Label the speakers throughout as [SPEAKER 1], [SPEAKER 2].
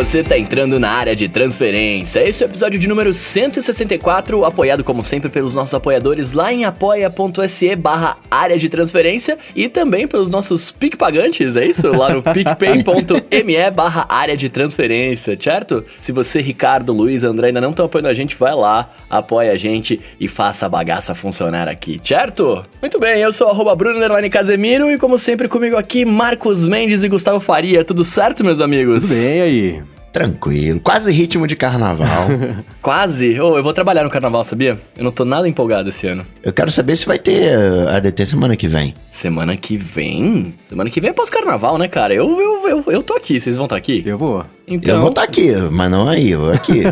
[SPEAKER 1] você tá entrando na área de transferência. Esse é o episódio de número 164, apoiado como sempre pelos nossos apoiadores lá em apoia.se barra área de transferência e também pelos nossos PicPagantes, é isso? Lá no picpay.me barra área de transferência, certo? Se você, Ricardo, Luiz, André ainda não estão apoiando a gente, vai lá, apoia a gente e faça a bagaça funcionar aqui, certo? Muito bem, eu sou arroba Bruno Casemiro e como sempre comigo aqui, Marcos Mendes e Gustavo Faria. Tudo certo, meus amigos?
[SPEAKER 2] Tudo bem aí.
[SPEAKER 3] Tranquilo, quase ritmo de carnaval.
[SPEAKER 1] quase? Oh, eu vou trabalhar no carnaval, sabia? Eu não tô nada empolgado esse ano.
[SPEAKER 3] Eu quero saber se vai ter uh, ADT semana que vem.
[SPEAKER 1] Semana que vem? Semana que vem é pós-carnaval, né, cara? Eu, eu, eu, eu tô aqui, vocês vão estar tá aqui?
[SPEAKER 2] Eu vou.
[SPEAKER 3] Então... Eu vou estar tá aqui, mas não aí, eu vou aqui.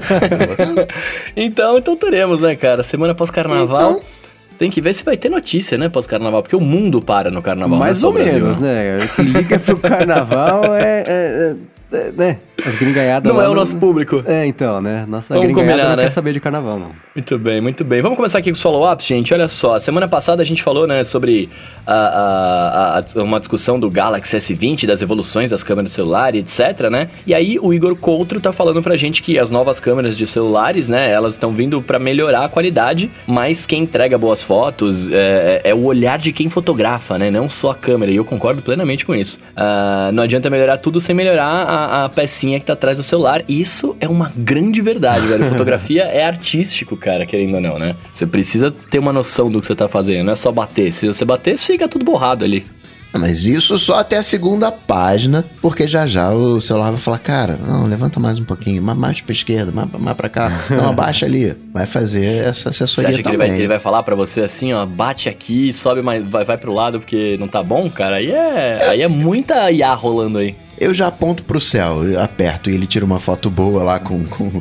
[SPEAKER 1] então, então teremos, né, cara? Semana pós-carnaval. Então... Tem que ver se vai ter notícia, né, pós-carnaval, porque o mundo para no carnaval.
[SPEAKER 2] Mais ou menos, né? O que liga pro carnaval é, é, é é, né? As gringanhadas.
[SPEAKER 1] Não é o nosso público.
[SPEAKER 2] É, então, né? Nossa Vamos gringaiada combinar, não né? quer saber de carnaval, não.
[SPEAKER 1] Muito bem, muito bem. Vamos começar aqui com os follow-ups, gente. Olha só, semana passada a gente falou, né, sobre a, a, a, uma discussão do Galaxy S20, das evoluções das câmeras de celular e etc, né? E aí o Igor Coutro tá falando pra gente que as novas câmeras de celulares, né, elas estão vindo para melhorar a qualidade, mas quem entrega boas fotos é, é, o olhar de quem fotografa, né? Não só a câmera. E eu concordo plenamente com isso. Uh, não adianta melhorar tudo sem melhorar a, pecinha que tá atrás do celular. Isso é uma grande verdade, velho. Fotografia é artístico, cara, querendo ou não, né? Você precisa ter uma noção do que você tá fazendo, não é só bater. Se você bater, fica tudo borrado ali.
[SPEAKER 3] Ah, mas isso só até a segunda página, porque já já o celular vai falar, cara, não, levanta mais um pouquinho, mais, pra esquerda, mais, mais pra cá, não, abaixa ali. Vai fazer essa assessoria
[SPEAKER 1] você acha
[SPEAKER 3] também.
[SPEAKER 1] Que ele, vai, ele vai falar para você assim, ó, bate aqui, sobe mais, vai, vai pro lado porque não tá bom, cara? Aí é, é aí é muita IA rolando aí
[SPEAKER 3] eu já aponto pro céu, aperto e ele tira uma foto boa lá com. com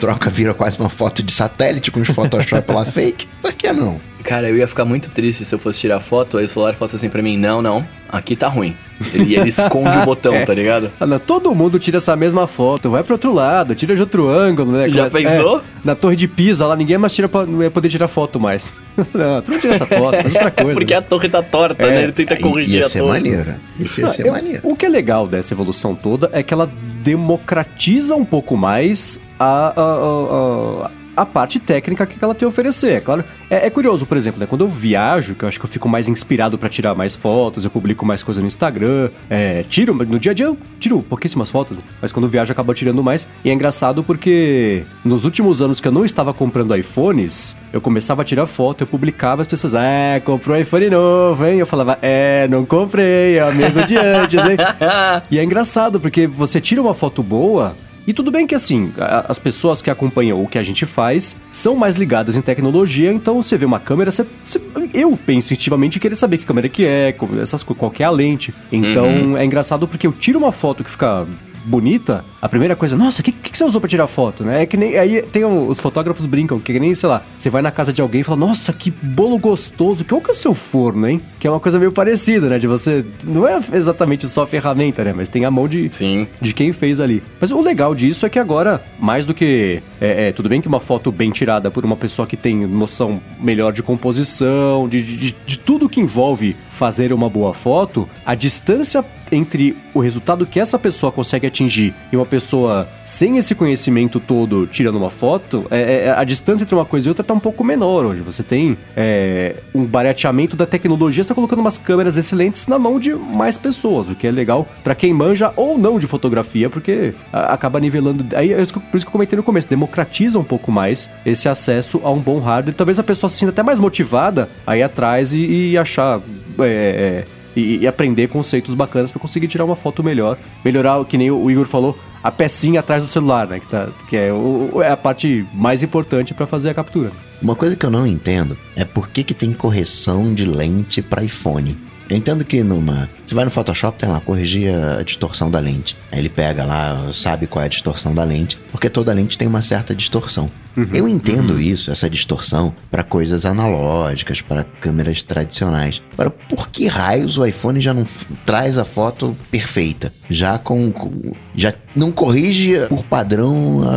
[SPEAKER 3] troca, vira quase uma foto de satélite com os Photoshop lá fake. Por que não?
[SPEAKER 1] Cara, eu ia ficar muito triste se eu fosse tirar foto, aí o celular fosse assim pra mim, não, não, aqui tá ruim. Ele, ele esconde o botão, é. tá ligado?
[SPEAKER 2] Ah, não, todo mundo tira essa mesma foto, vai pro outro lado, tira de outro ângulo, né?
[SPEAKER 1] Já pensou? É,
[SPEAKER 2] na torre de Pisa lá, ninguém mais tira não ia poder tirar foto mais. não, tu não tira essa foto, é outra coisa.
[SPEAKER 1] Porque
[SPEAKER 2] né?
[SPEAKER 1] a torre tá torta, né? Ele tenta corrigir
[SPEAKER 3] ia
[SPEAKER 1] a
[SPEAKER 3] ser
[SPEAKER 1] torre.
[SPEAKER 3] Maneiro. Isso ia ser maneiro.
[SPEAKER 2] O que é legal dessa evolução toda é que ela democratiza um pouco mais a, a, a, a parte técnica que ela tem a oferecer. É claro, é, é curioso, por exemplo, né, quando eu viajo, que eu acho que eu fico mais inspirado para tirar mais fotos, eu publico mais coisa no Instagram, é, tiro, no dia a dia eu tiro pouquíssimas fotos, mas quando eu viajo eu acabo tirando mais. E é engraçado porque nos últimos anos que eu não estava comprando iPhones, eu começava a tirar foto, eu publicava, as pessoas, ah, comprou um iPhone novo, hein? Eu falava, é, não comprei, é a mesma de antes, hein? e é engraçado porque você tira uma foto boa, e tudo bem que assim, as pessoas que acompanham o que a gente faz são mais ligadas em tecnologia, então você vê uma câmera, você, você, eu penso instintivamente querer saber que câmera que é, essas, qual que é a lente. Então uhum. é engraçado porque eu tiro uma foto que fica bonita, a primeira coisa, nossa, o que, que, você usou pra tirar foto, né? É que nem. Aí tem os fotógrafos brincam, que nem, sei lá, você vai na casa de alguém e fala, nossa, que bolo gostoso, qual que é o seu forno, hein? Que é uma coisa meio parecida, né? De você. Não é exatamente só a ferramenta, né? Mas tem a mão de,
[SPEAKER 1] Sim.
[SPEAKER 2] de quem fez ali. Mas o legal disso é que agora, mais do que. É, é, tudo bem que uma foto bem tirada por uma pessoa que tem noção melhor de composição, de, de, de tudo que envolve fazer uma boa foto, a distância entre o resultado que essa pessoa consegue atingir e uma pessoa sem esse conhecimento todo tirando uma foto, é, é, a distância entre uma coisa e outra tá um pouco menor hoje. Você tem é, um barateamento da tecnologia, está colocando umas câmeras excelentes na mão de mais pessoas, o que é legal para quem manja ou não de fotografia, porque acaba nivelando. Aí, é por isso que eu comentei no começo, democratiza um pouco mais esse acesso a um bom hardware. Talvez a pessoa se sinta até mais motivada a ir atrás e, e achar é, é, e, e, aprender conceitos bacanas para conseguir tirar uma foto melhor. Melhorar, que nem o Igor falou, a pecinha atrás do celular, né? Que, tá, que é, o, é a parte mais importante para fazer a captura.
[SPEAKER 3] Uma coisa que eu não entendo é por que, que tem correção de lente para iPhone. Eu entendo que numa. Você vai no Photoshop, tem lá, corrigir a distorção da lente. Aí ele pega lá, sabe qual é a distorção da lente, porque toda lente tem uma certa distorção. Uhum, eu entendo uhum. isso, essa distorção, para coisas analógicas, para câmeras tradicionais. Agora, por que raios o iPhone já não traz a foto perfeita? Já com. com já não corrige por padrão a,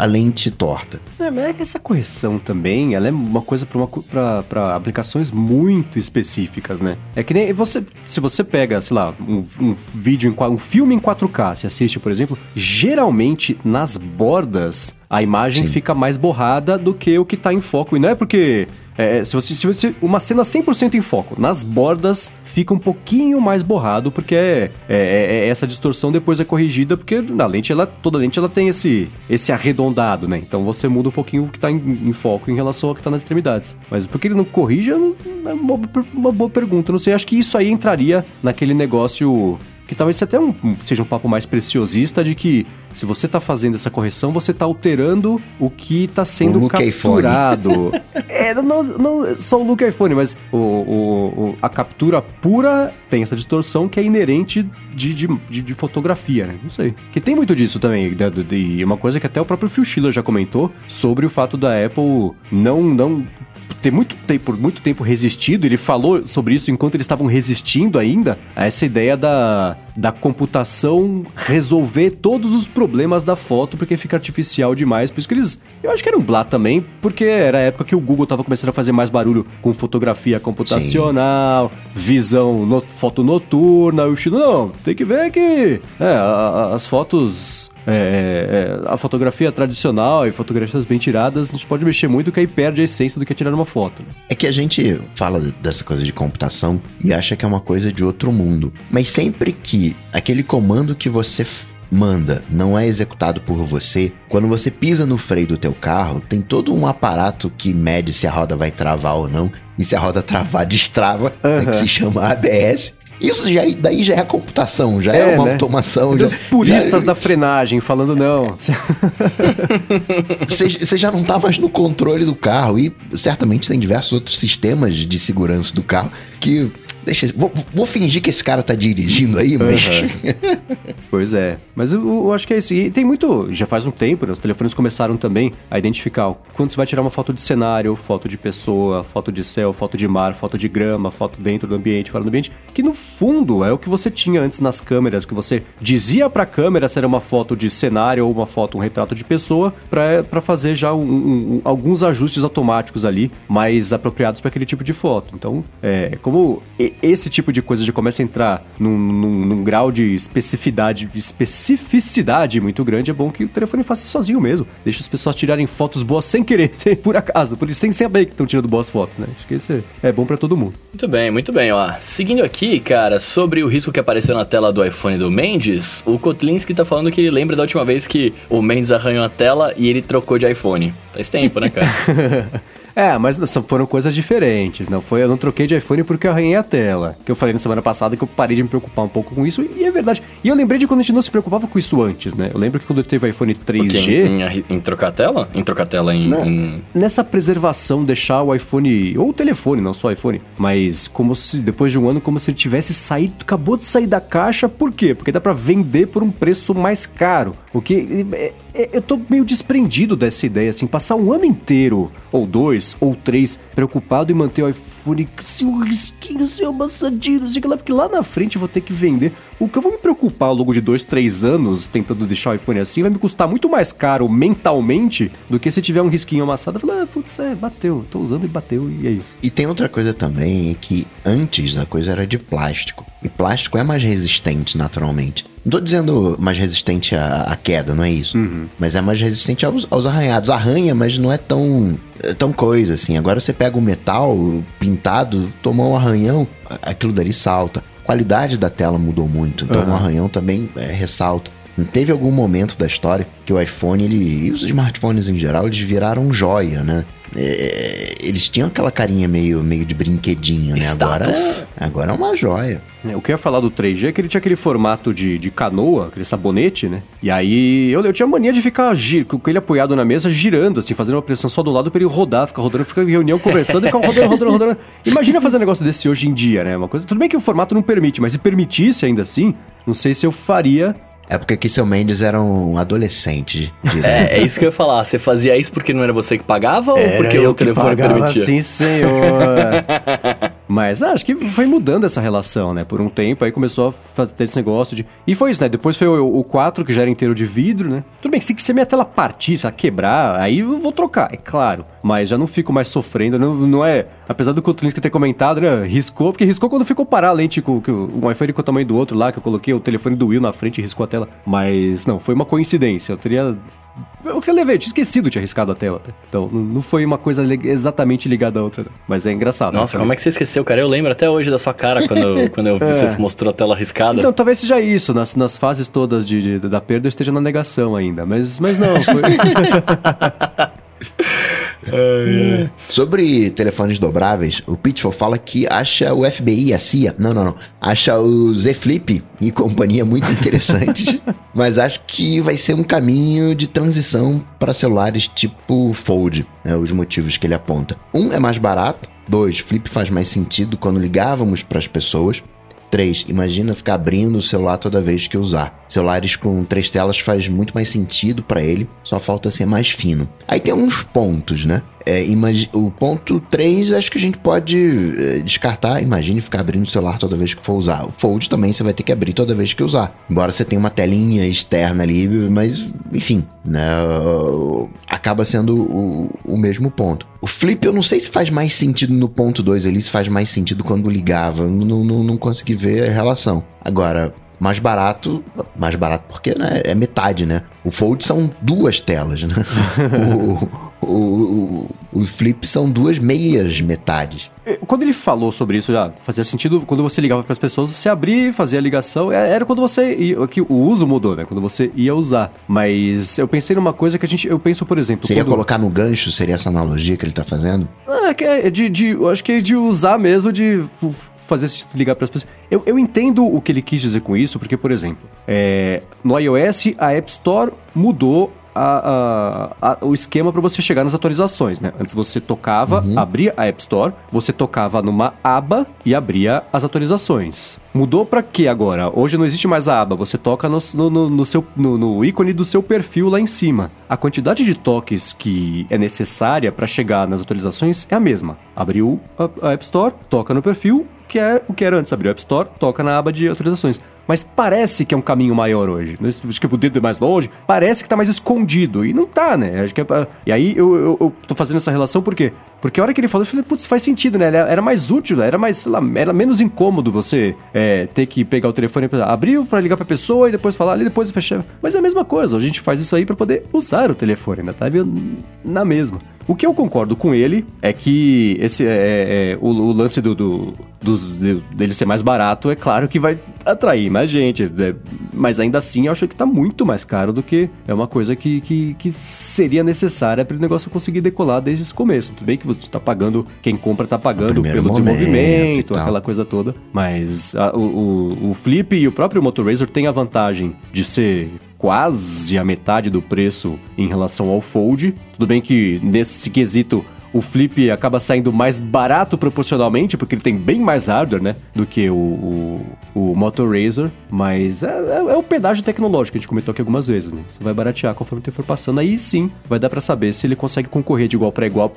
[SPEAKER 3] a, a lente torta.
[SPEAKER 2] É, mas é que essa correção também, ela é uma coisa para aplicações muito específicas, né? É que nem você. Se você pega, sei lá, um, um vídeo, em, um filme em 4K, se assiste, por exemplo, geralmente nas bordas a imagem Sim. fica mais borrada do que o que está em foco. E não é porque é, se, você, se você. Uma cena 100% em foco, nas bordas fica um pouquinho mais borrado, porque é, é, é, é, essa distorção depois é corrigida, porque na lente, ela, toda lente ela tem esse, esse arredondado, né? Então você muda um pouquinho o que está em, em, foco em relação ao que está nas extremidades. Mas por que ele não corrige é uma, uma boa pergunta. Não sei, acho que isso aí entraria naquele negócio que talvez até um, seja um papo mais preciosista de que se você está fazendo essa correção, você está alterando o que está sendo o capturado. é, não, não só o look iPhone, mas o, o, a captura pura tem essa distorção que é inerente de, de, de, de fotografia, né? Não sei. Que tem muito disso também. E uma coisa que até o próprio Phil Schiller já comentou sobre o fato da Apple não, não ter muito tempo, por muito tempo resistido, ele falou sobre isso enquanto eles estavam resistindo ainda a essa ideia da, da computação resolver todos os problemas da foto, porque fica artificial demais. Por isso que eles. Eu acho que era um blá também, porque era a época que o Google estava começando a fazer mais barulho com fotografia computacional, Sim. visão, no, foto noturna. O estilo, não, tem que ver que é, as fotos é, é, a fotografia tradicional e fotografias bem tiradas, a gente pode mexer muito que aí perde a essência do que é tirar uma foto. Né?
[SPEAKER 3] É que a gente fala dessa coisa de computação e acha que é uma coisa de outro mundo. Mas sempre que aquele comando que você manda não é executado por você, quando você pisa no freio do teu carro, tem todo um aparato que mede se a roda vai travar ou não. E se a roda travar, destrava, uhum. né, que se chama ABS. Isso já, daí já é computação, já é, é uma né? automação.
[SPEAKER 2] Já, Os puristas já... da frenagem falando não.
[SPEAKER 3] Você já não está mais no controle do carro e certamente tem diversos outros sistemas de segurança do carro que Deixa, vou, vou, fingir que esse cara tá dirigindo aí, mas. Uhum.
[SPEAKER 2] pois é. Mas eu, eu, acho que é isso. E tem muito. Já faz um tempo, né? Os telefones começaram também a identificar quando você vai tirar uma foto de cenário, foto de pessoa, foto de céu, foto de mar, foto de grama, foto dentro do ambiente, fora do ambiente. Que no fundo é o que você tinha antes nas câmeras, que você dizia pra câmera se era uma foto de cenário ou uma foto, um retrato de pessoa, para fazer já um, um, alguns ajustes automáticos ali, mais apropriados para aquele tipo de foto. Então, é como esse tipo de coisa já começa a entrar num, num, num, grau de especificidade, de especificidade muito grande, é bom que o telefone faça sozinho mesmo. Deixa as pessoas tirarem fotos boas sem querer, sem, por acaso, por, sem saber que estão tirando boas fotos, né? Acho que isso é, é bom para todo mundo.
[SPEAKER 1] Muito bem, muito bem, ó. Seguindo aqui, cara, sobre o risco que apareceu na tela do iPhone do Mendes, o Kotlinski tá falando que ele lembra da última vez que o Mendes arranhou a tela e ele trocou de iPhone. Faz tempo, né, cara?
[SPEAKER 2] É, mas foram coisas diferentes. Não foi, eu não troquei de iPhone porque eu arranhei a tela. Que eu falei na semana passada que eu parei de me preocupar um pouco com isso e é verdade. E eu lembrei de quando a gente não se preocupava com isso antes, né? Eu lembro que quando eu teve iPhone 3G,
[SPEAKER 1] em, em, trocar a tela, em trocar a tela em, em,
[SPEAKER 2] nessa preservação deixar o iPhone ou o telefone, não só o iPhone, mas como se depois de um ano como se ele tivesse saído, acabou de sair da caixa. Por quê? Porque dá para vender por um preço mais caro. O que é, é, eu tô meio desprendido dessa ideia, assim, passar um ano inteiro, ou dois, ou três, preocupado em manter o iPhone sem um risquinho, sem amassadinho, sei lá, porque lá na frente eu vou ter que vender. O que eu vou me preocupar ao longo de dois, três anos tentando deixar o iPhone assim vai me custar muito mais caro mentalmente do que se tiver um risquinho amassado. Falo, ah, putz, é, bateu, tô usando e bateu e é isso.
[SPEAKER 3] E tem outra coisa também, é que antes a coisa era de plástico. E plástico é mais resistente naturalmente. Não tô dizendo mais resistente à, à queda, não é isso. Uhum. Mas é mais resistente aos, aos, arranhados. Arranha, mas não é tão, é tão coisa assim. Agora você pega o metal pintado, tomou um arranhão, aquilo dali salta. A qualidade da tela mudou muito, então uhum. o arranhão também é, ressalta. Teve algum momento da história que o iPhone ele, e os smartphones em geral eles viraram joia, né? É, eles tinham aquela carinha meio, meio de brinquedinho, né? Agora, é, agora é uma joia.
[SPEAKER 2] É, o que eu ia falar do 3G é que ele tinha aquele formato de, de canoa, aquele sabonete, né? E aí eu, eu tinha mania de ficar gir, com ele apoiado na mesa, girando, assim, fazendo uma pressão só do lado pra ele rodar, ficar rodando, ficar em reunião conversando e ficar rodando, rodando, rodando. Imagina fazer um negócio desse hoje em dia, né? Uma coisa. Tudo bem que o formato não permite, mas se permitisse ainda assim, não sei se eu faria
[SPEAKER 3] é porque aqui seu Mendes era um adolescente.
[SPEAKER 1] É, é isso que eu ia falar. Você fazia isso porque não era você que pagava era ou porque o telefone permitia?
[SPEAKER 2] Sim, senhor. Mas ah, acho que foi mudando essa relação, né? Por um tempo, aí começou a fazer ter esse negócio de. E foi isso, né? Depois foi o, o 4, que já era inteiro de vidro, né? Tudo bem, se, se minha tela partir, se quebrar, aí eu vou trocar, é claro. Mas já não fico mais sofrendo, não, não é. Apesar do Cotulinski ter comentado, né? Riscou, porque riscou quando ficou parar a lente com, com o iPhone com o tamanho do outro lá, que eu coloquei o telefone do Will na frente e riscou a tela. Mas não, foi uma coincidência. Eu teria tinha esquecido de arriscado a tela. Tá? Então, não foi uma coisa exatamente ligada à outra. Não. Mas é engraçado.
[SPEAKER 1] Nossa, né? como é que você esqueceu, cara? Eu lembro até hoje da sua cara quando, quando eu, é. você mostrou a tela arriscada.
[SPEAKER 2] Então, talvez seja isso. Nas, nas fases todas de, de da perda, eu esteja na negação ainda. Mas, mas não, foi...
[SPEAKER 3] É. Sobre telefones dobráveis, o Pitfall fala que acha o FBI e a CIA, não, não, não, acha o Z Flip e companhia muito interessantes, mas acho que vai ser um caminho de transição para celulares tipo Fold, né, os motivos que ele aponta. Um é mais barato, dois, Flip faz mais sentido quando ligávamos para as pessoas. 3. Imagina ficar abrindo o celular toda vez que usar. Celulares com três telas faz muito mais sentido para ele, só falta ser mais fino. Aí tem uns pontos, né? É, o ponto 3, acho que a gente pode é, descartar. Imagine ficar abrindo o celular toda vez que for usar. O Fold também você vai ter que abrir toda vez que usar. Embora você tenha uma telinha externa ali, mas enfim, né? Acaba sendo o, o mesmo ponto. O Flip, eu não sei se faz mais sentido no ponto 2 ali, se faz mais sentido quando ligava. Não, não, não consegui ver a relação. Agora, mais barato, mais barato porque né, é metade, né? O Fold são duas telas, né? o, o, o, o, Flip são duas meias metades.
[SPEAKER 2] Quando ele falou sobre isso, já fazia sentido quando você ligava para as pessoas, você abria, fazia a ligação, é, era quando você ia, que o uso mudou, né? Quando você ia usar. Mas eu pensei numa coisa que a gente, eu penso, por exemplo,
[SPEAKER 3] seria
[SPEAKER 2] quando...
[SPEAKER 3] colocar no gancho, seria essa analogia que ele tá fazendo?
[SPEAKER 2] Ah, é de, de, eu acho que é de usar mesmo de fazer sentido ligar para as pessoas. Eu, eu entendo o que ele quis dizer com isso, porque, por exemplo, é, no iOS a App Store mudou a, a, a, o esquema para você chegar nas atualizações, né? Antes você tocava, uhum. abria a App Store, você tocava numa aba e abria as atualizações. Mudou para que agora? Hoje não existe mais a aba, você toca no, no, no seu, no, no, ícone do seu perfil lá em cima. A quantidade de toques que é necessária para chegar nas atualizações é a mesma. Abriu a App Store, toca no perfil, que é o que era antes. Abriu a App Store, toca na aba de atualizações. Mas parece que é um caminho maior hoje. Acho que o dedo é mais longe. Parece que tá mais escondido. E não tá, né? Acho que é, e aí eu, eu, eu tô fazendo essa relação por quê? Porque a hora que ele falou, eu falei, putz, faz sentido, né? Era mais útil, era mais, sei lá, era menos incômodo você é, ter que pegar o telefone, abrir para ligar pra pessoa e depois falar ali, depois fechar. Mas é a mesma coisa, a gente faz isso aí para poder usar o telefone, né? Tá na mesma. O que eu concordo com ele é que esse é, é, é o, o, lance do, do, do, dele ser mais barato é claro que vai atrair mais gente, né? mas ainda assim eu acho que tá muito mais caro do que é uma coisa que, que, que seria necessária para o negócio conseguir decolar desde esse começo. Tudo bem que você tá pagando, quem compra tá pagando pelo desenvolvimento, aquela coisa toda, mas a, o, o, o Flip e o próprio Motor Razor tem a vantagem de ser quase a metade do preço em relação ao Fold. Tudo bem que nesse quesito o Flip acaba saindo mais barato proporcionalmente, porque ele tem bem mais hardware, né? Do que o, o, o Motor Razor. Mas é, é, é, o pedágio tecnológico que a gente comentou aqui algumas vezes, né? Isso vai baratear conforme o tempo for passando. Aí sim, vai dar para saber se ele consegue concorrer de igual para igual.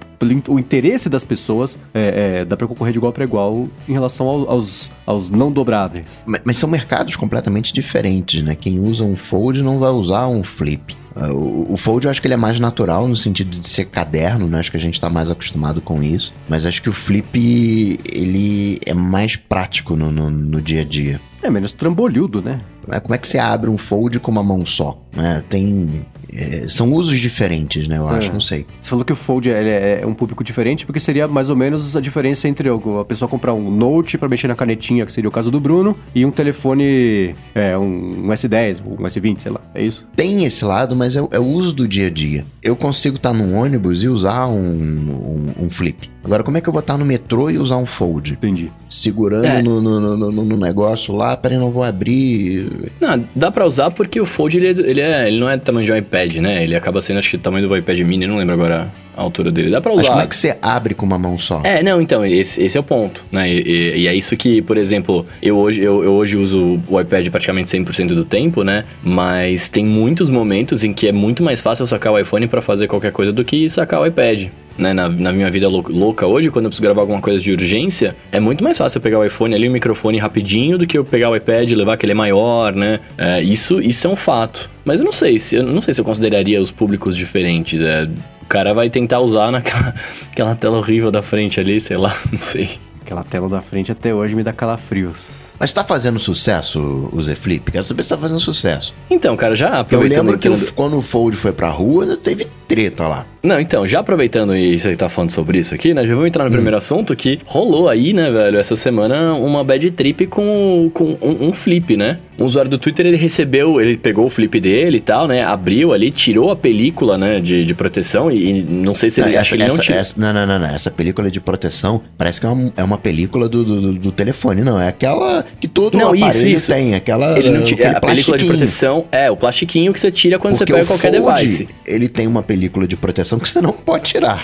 [SPEAKER 2] O interesse das pessoas é, é dá para concorrer de igual para igual em relação ao, aos, aos não dobráveis.
[SPEAKER 3] Mas, mas são mercados completamente diferentes, né? Quem usa um Fold não vai usar um Flip. O, o Fold eu acho que ele é mais natural no sentido de ser caderno, né? Acho que a gente tá mais acostumado com isso. Mas acho que o Flip, ele é mais prático no, no, no dia a dia.
[SPEAKER 2] É menos trambolhudo, né?
[SPEAKER 3] É, como é que você abre um fold com uma mão só? Né? Tem é, são usos diferentes, né? Eu acho, é. não sei.
[SPEAKER 2] Você falou que o Fold é, é, um público diferente, porque seria mais ou menos a diferença entre a pessoa comprar um Note para mexer na canetinha, que seria o caso do Bruno, e um telefone, é, um, um S10, um S20, sei lá. É isso?
[SPEAKER 3] Tem esse lado, mas é, é o uso do dia a dia. Eu consigo estar num ônibus e usar um, um, um flip. Agora, como é que eu vou estar no metrô e usar um fold?
[SPEAKER 2] Entendi.
[SPEAKER 3] Segurando é. no, no, no, no, negócio lá, peraí, não vou abrir.
[SPEAKER 1] Não, dá pra usar porque o fold ele, é ele, é, ele não é do tamanho de um iPad, né? Ele acaba sendo, acho que, o tamanho do iPad mini, não lembro agora a altura dele. Dá pra usar. Mas
[SPEAKER 3] como é que você abre com uma mão só?
[SPEAKER 1] É, não, então, esse, esse é o ponto, né? E, e, e, é isso que, por exemplo, eu hoje, eu, eu hoje uso o iPad praticamente 100% do tempo, né? Mas tem muitos momentos em que é muito mais fácil sacar o iPhone para fazer qualquer coisa do que sacar o iPad. Né, na, na minha vida lou- louca hoje, quando eu preciso gravar alguma coisa de urgência, é muito mais fácil eu pegar o iPhone ali, o microfone rapidinho, do que eu pegar o iPad e levar que ele é maior, né? É, isso, isso é um fato. Mas eu não sei se eu não sei se eu consideraria os públicos diferentes. É, o cara vai tentar usar naquela aquela tela horrível da frente ali, sei lá, não sei.
[SPEAKER 2] Aquela tela da frente até hoje me dá calafrios.
[SPEAKER 3] Mas tá fazendo sucesso o Z Flip? Quero saber se tá fazendo sucesso.
[SPEAKER 1] Então, cara, já
[SPEAKER 3] Eu
[SPEAKER 1] aproveitando
[SPEAKER 3] lembro que
[SPEAKER 1] então-
[SPEAKER 3] o- quando o Fold foi pra rua, teve treta lá.
[SPEAKER 1] Não, então, já aproveitando e você tá falando sobre isso aqui, né? Já vamos entrar no primeiro assunto que rolou aí, né, velho, essa semana uma bad trip com, com um, um flip, né? Um usuário do Twitter, ele recebeu, ele pegou o flip dele e tal, né? Abriu ali, tirou a película, né, de, de proteção e, e não sei se ele,
[SPEAKER 3] Não,
[SPEAKER 1] acho
[SPEAKER 3] essa,
[SPEAKER 1] que ele não
[SPEAKER 3] essa-
[SPEAKER 1] tirou.
[SPEAKER 3] essa- não, não, não, não. Essa película de proteção parece que é uma, é uma película do, do- do telefone, não. É aquela que todo
[SPEAKER 1] Não, isso,
[SPEAKER 3] aparelho
[SPEAKER 1] isso.
[SPEAKER 3] tem. Aquela.
[SPEAKER 1] Ele não tira, a película de proteção é o plastiquinho que você tira quando
[SPEAKER 3] Porque
[SPEAKER 1] você pega
[SPEAKER 3] o
[SPEAKER 1] qualquer
[SPEAKER 3] Fold,
[SPEAKER 1] device.
[SPEAKER 3] ele tem uma película de proteção que você não pode tirar.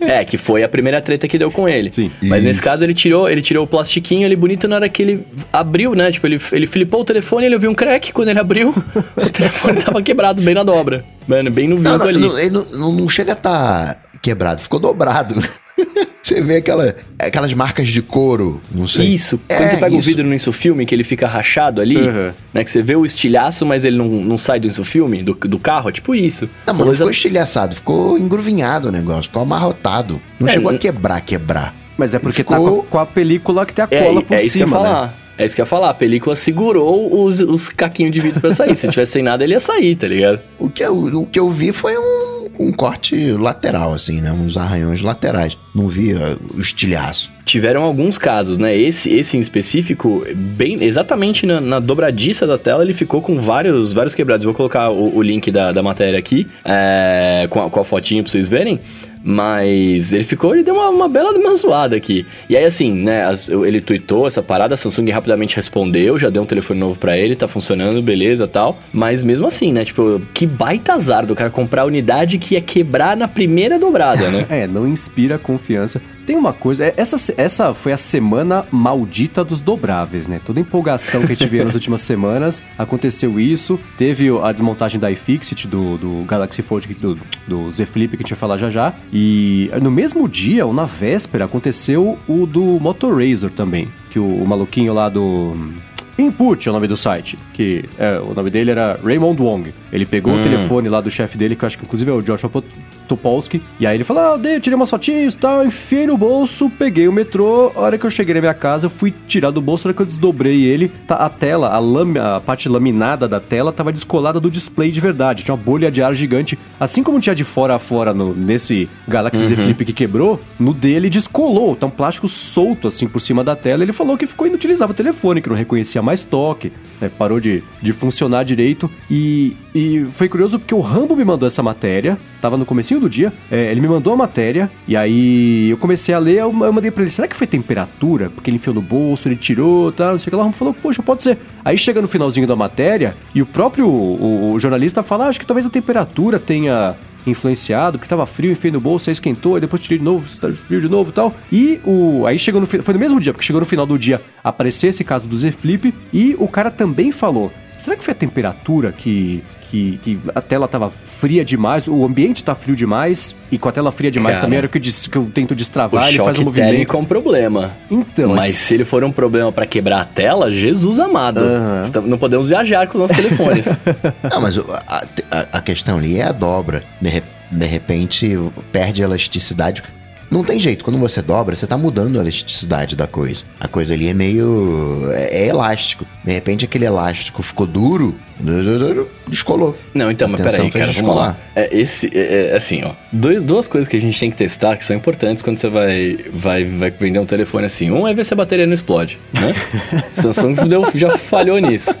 [SPEAKER 1] É, que foi a primeira treta que deu com ele.
[SPEAKER 2] Sim.
[SPEAKER 1] Mas nesse
[SPEAKER 3] Isso.
[SPEAKER 1] caso ele tirou, ele tirou o plastiquinho ali bonito na hora que ele abriu, né? Tipo, ele, ele flipou o telefone, ele ouviu um crack quando ele abriu, o telefone tava quebrado bem na dobra. Mano, bem no vinco
[SPEAKER 3] não,
[SPEAKER 1] ali.
[SPEAKER 3] não, ele não, não- não chega a estar quebrado, ficou dobrado. Você vê aquela, aquelas marcas de couro, não sei.
[SPEAKER 1] Isso, quando
[SPEAKER 3] É,
[SPEAKER 1] você pega o vidro no insufilme, que ele fica rachado ali,
[SPEAKER 2] Uhum.
[SPEAKER 1] né? Que você vê o estilhaço, mas ele não, não sai do insufilme, do, do carro, é tipo isso.
[SPEAKER 3] Não, mas não ficou estilhaçado, ficou engruvinhado o negócio, ficou amarrotado. Não
[SPEAKER 1] É,
[SPEAKER 3] chegou a quebrar, quebrar.
[SPEAKER 2] Mas é porque tá
[SPEAKER 3] Ficou-
[SPEAKER 2] com a, com a película que tem a
[SPEAKER 1] É,
[SPEAKER 2] cola por
[SPEAKER 1] é isso que eu ia
[SPEAKER 2] cima, né?
[SPEAKER 1] falar. É isso que eu ia falar. A película segurou os, os caquinhos de vidro pra sair. Se tivesse sem nada, ele ia sair, tá ligado?
[SPEAKER 3] O que eu, o que eu vi foi um, um corte lateral, assim, né? Uns arranhões laterais. Não vi uh, o estilhaço.
[SPEAKER 1] Tiveram alguns casos, né? Esse, esse em específico, bem exatamente na, na dobradiça da tela, ele ficou com vários, vários quebrados. Vou colocar o, o link da, da matéria aqui, é, com, a, com a fotinha pra vocês verem. Mas ele ficou, ele deu uma, uma bela uma zoada aqui. E aí, assim, né? as- ele tweetou essa parada, a Samsung rapidamente respondeu, já deu um telefone novo pra ele, tá funcionando, beleza tal. Mas mesmo assim, né? Tipo, que baita azar do cara comprar a unidade que ia quebrar na primeira dobrada, né?
[SPEAKER 2] É, não inspira confiança. Tem uma coisa, é, essa, essa foi a semana maldita dos dobráveis, né? Toda empolgação que a gente nas últimas semanas, aconteceu isso. Teve a desmontagem da iFixit, do, do Galaxy Fold, do, do Z Flip, que a gente vai falar já já. E no mesmo dia, ou na véspera, aconteceu o do Motorrazor também. Que o, o maluquinho lá do... Input é o nome do site, que é, o nome dele era Raymond Wong. Ele pegou o telefone lá do chefe dele, que eu acho que inclusive é o Joshua Topolsky, e aí ele falou, ah, dei- tirei umas fotinhas e tal, enfiei no bolso, peguei o metrô, a hora que eu cheguei na minha casa, eu fui tirar do bolso, a hora que eu desdobrei ele, tá, a tela, a, lame- a parte laminada da tela tava descolada do display de verdade, tinha uma bolha de ar gigante, assim como tinha de fora a fora no, nesse Galaxy Z Flip que quebrou, no dele descolou, tá um plástico solto assim por cima da tela, ele falou que ficou inutilizável o telefone, que não reconhecia mais toque, né, parou de, de funcionar direito, e, e foi curioso porque o Rambo me mandou essa matéria, tava no do dia, é, ele me mandou a matéria, e aí eu comecei a ler, eu, eu mandei pra ele, será que foi temperatura? Porque ele enfiou no bolso, ele tirou, tá, não sei o que lá, falou, poxa, pode ser. Aí chega no finalzinho da matéria, e o próprio o, o jornalista fala, ah, acho que talvez a temperatura tenha influenciado, porque tava frio, enfiei no bolso, aí esquentou, aí depois tirei de novo, tá frio de novo e tal. E o. Aí chegou no Foi no mesmo dia, porque chegou no final do dia, apareceu esse caso do Z Flip, e o cara também falou: será que foi a temperatura que. Que, que a tela tava fria demais, o ambiente tá frio demais, e com a tela fria demais
[SPEAKER 1] Cara,
[SPEAKER 2] também era o que eu, dis- que eu tento
[SPEAKER 1] O
[SPEAKER 2] destravar, ele faz um movimento.
[SPEAKER 1] térmico é um problema.
[SPEAKER 2] Então,
[SPEAKER 1] Mas se ele for um problema pra quebrar a tela, Jesus amado. Estamos- Não podemos viajar com os nossos telefones.
[SPEAKER 3] Não, mas a, a- a questão ali é a dobra. De, re- de repente, perde a elasticidade. Não tem jeito, quando você dobra, você tá mudando a elasticidade da coisa. A coisa ali é meio. é, é elástico. De repente, aquele elástico ficou duro, descolou.
[SPEAKER 1] Não, então, mas peraí, cara, vamos lá. É, esse, é, é, assim, ó. Dois, duas coisas que a gente tem que testar que são importantes quando você vai, vai, vai vender um telefone assim. Um é ver se a bateria não explode, né? Samsung deu- já falhou nisso.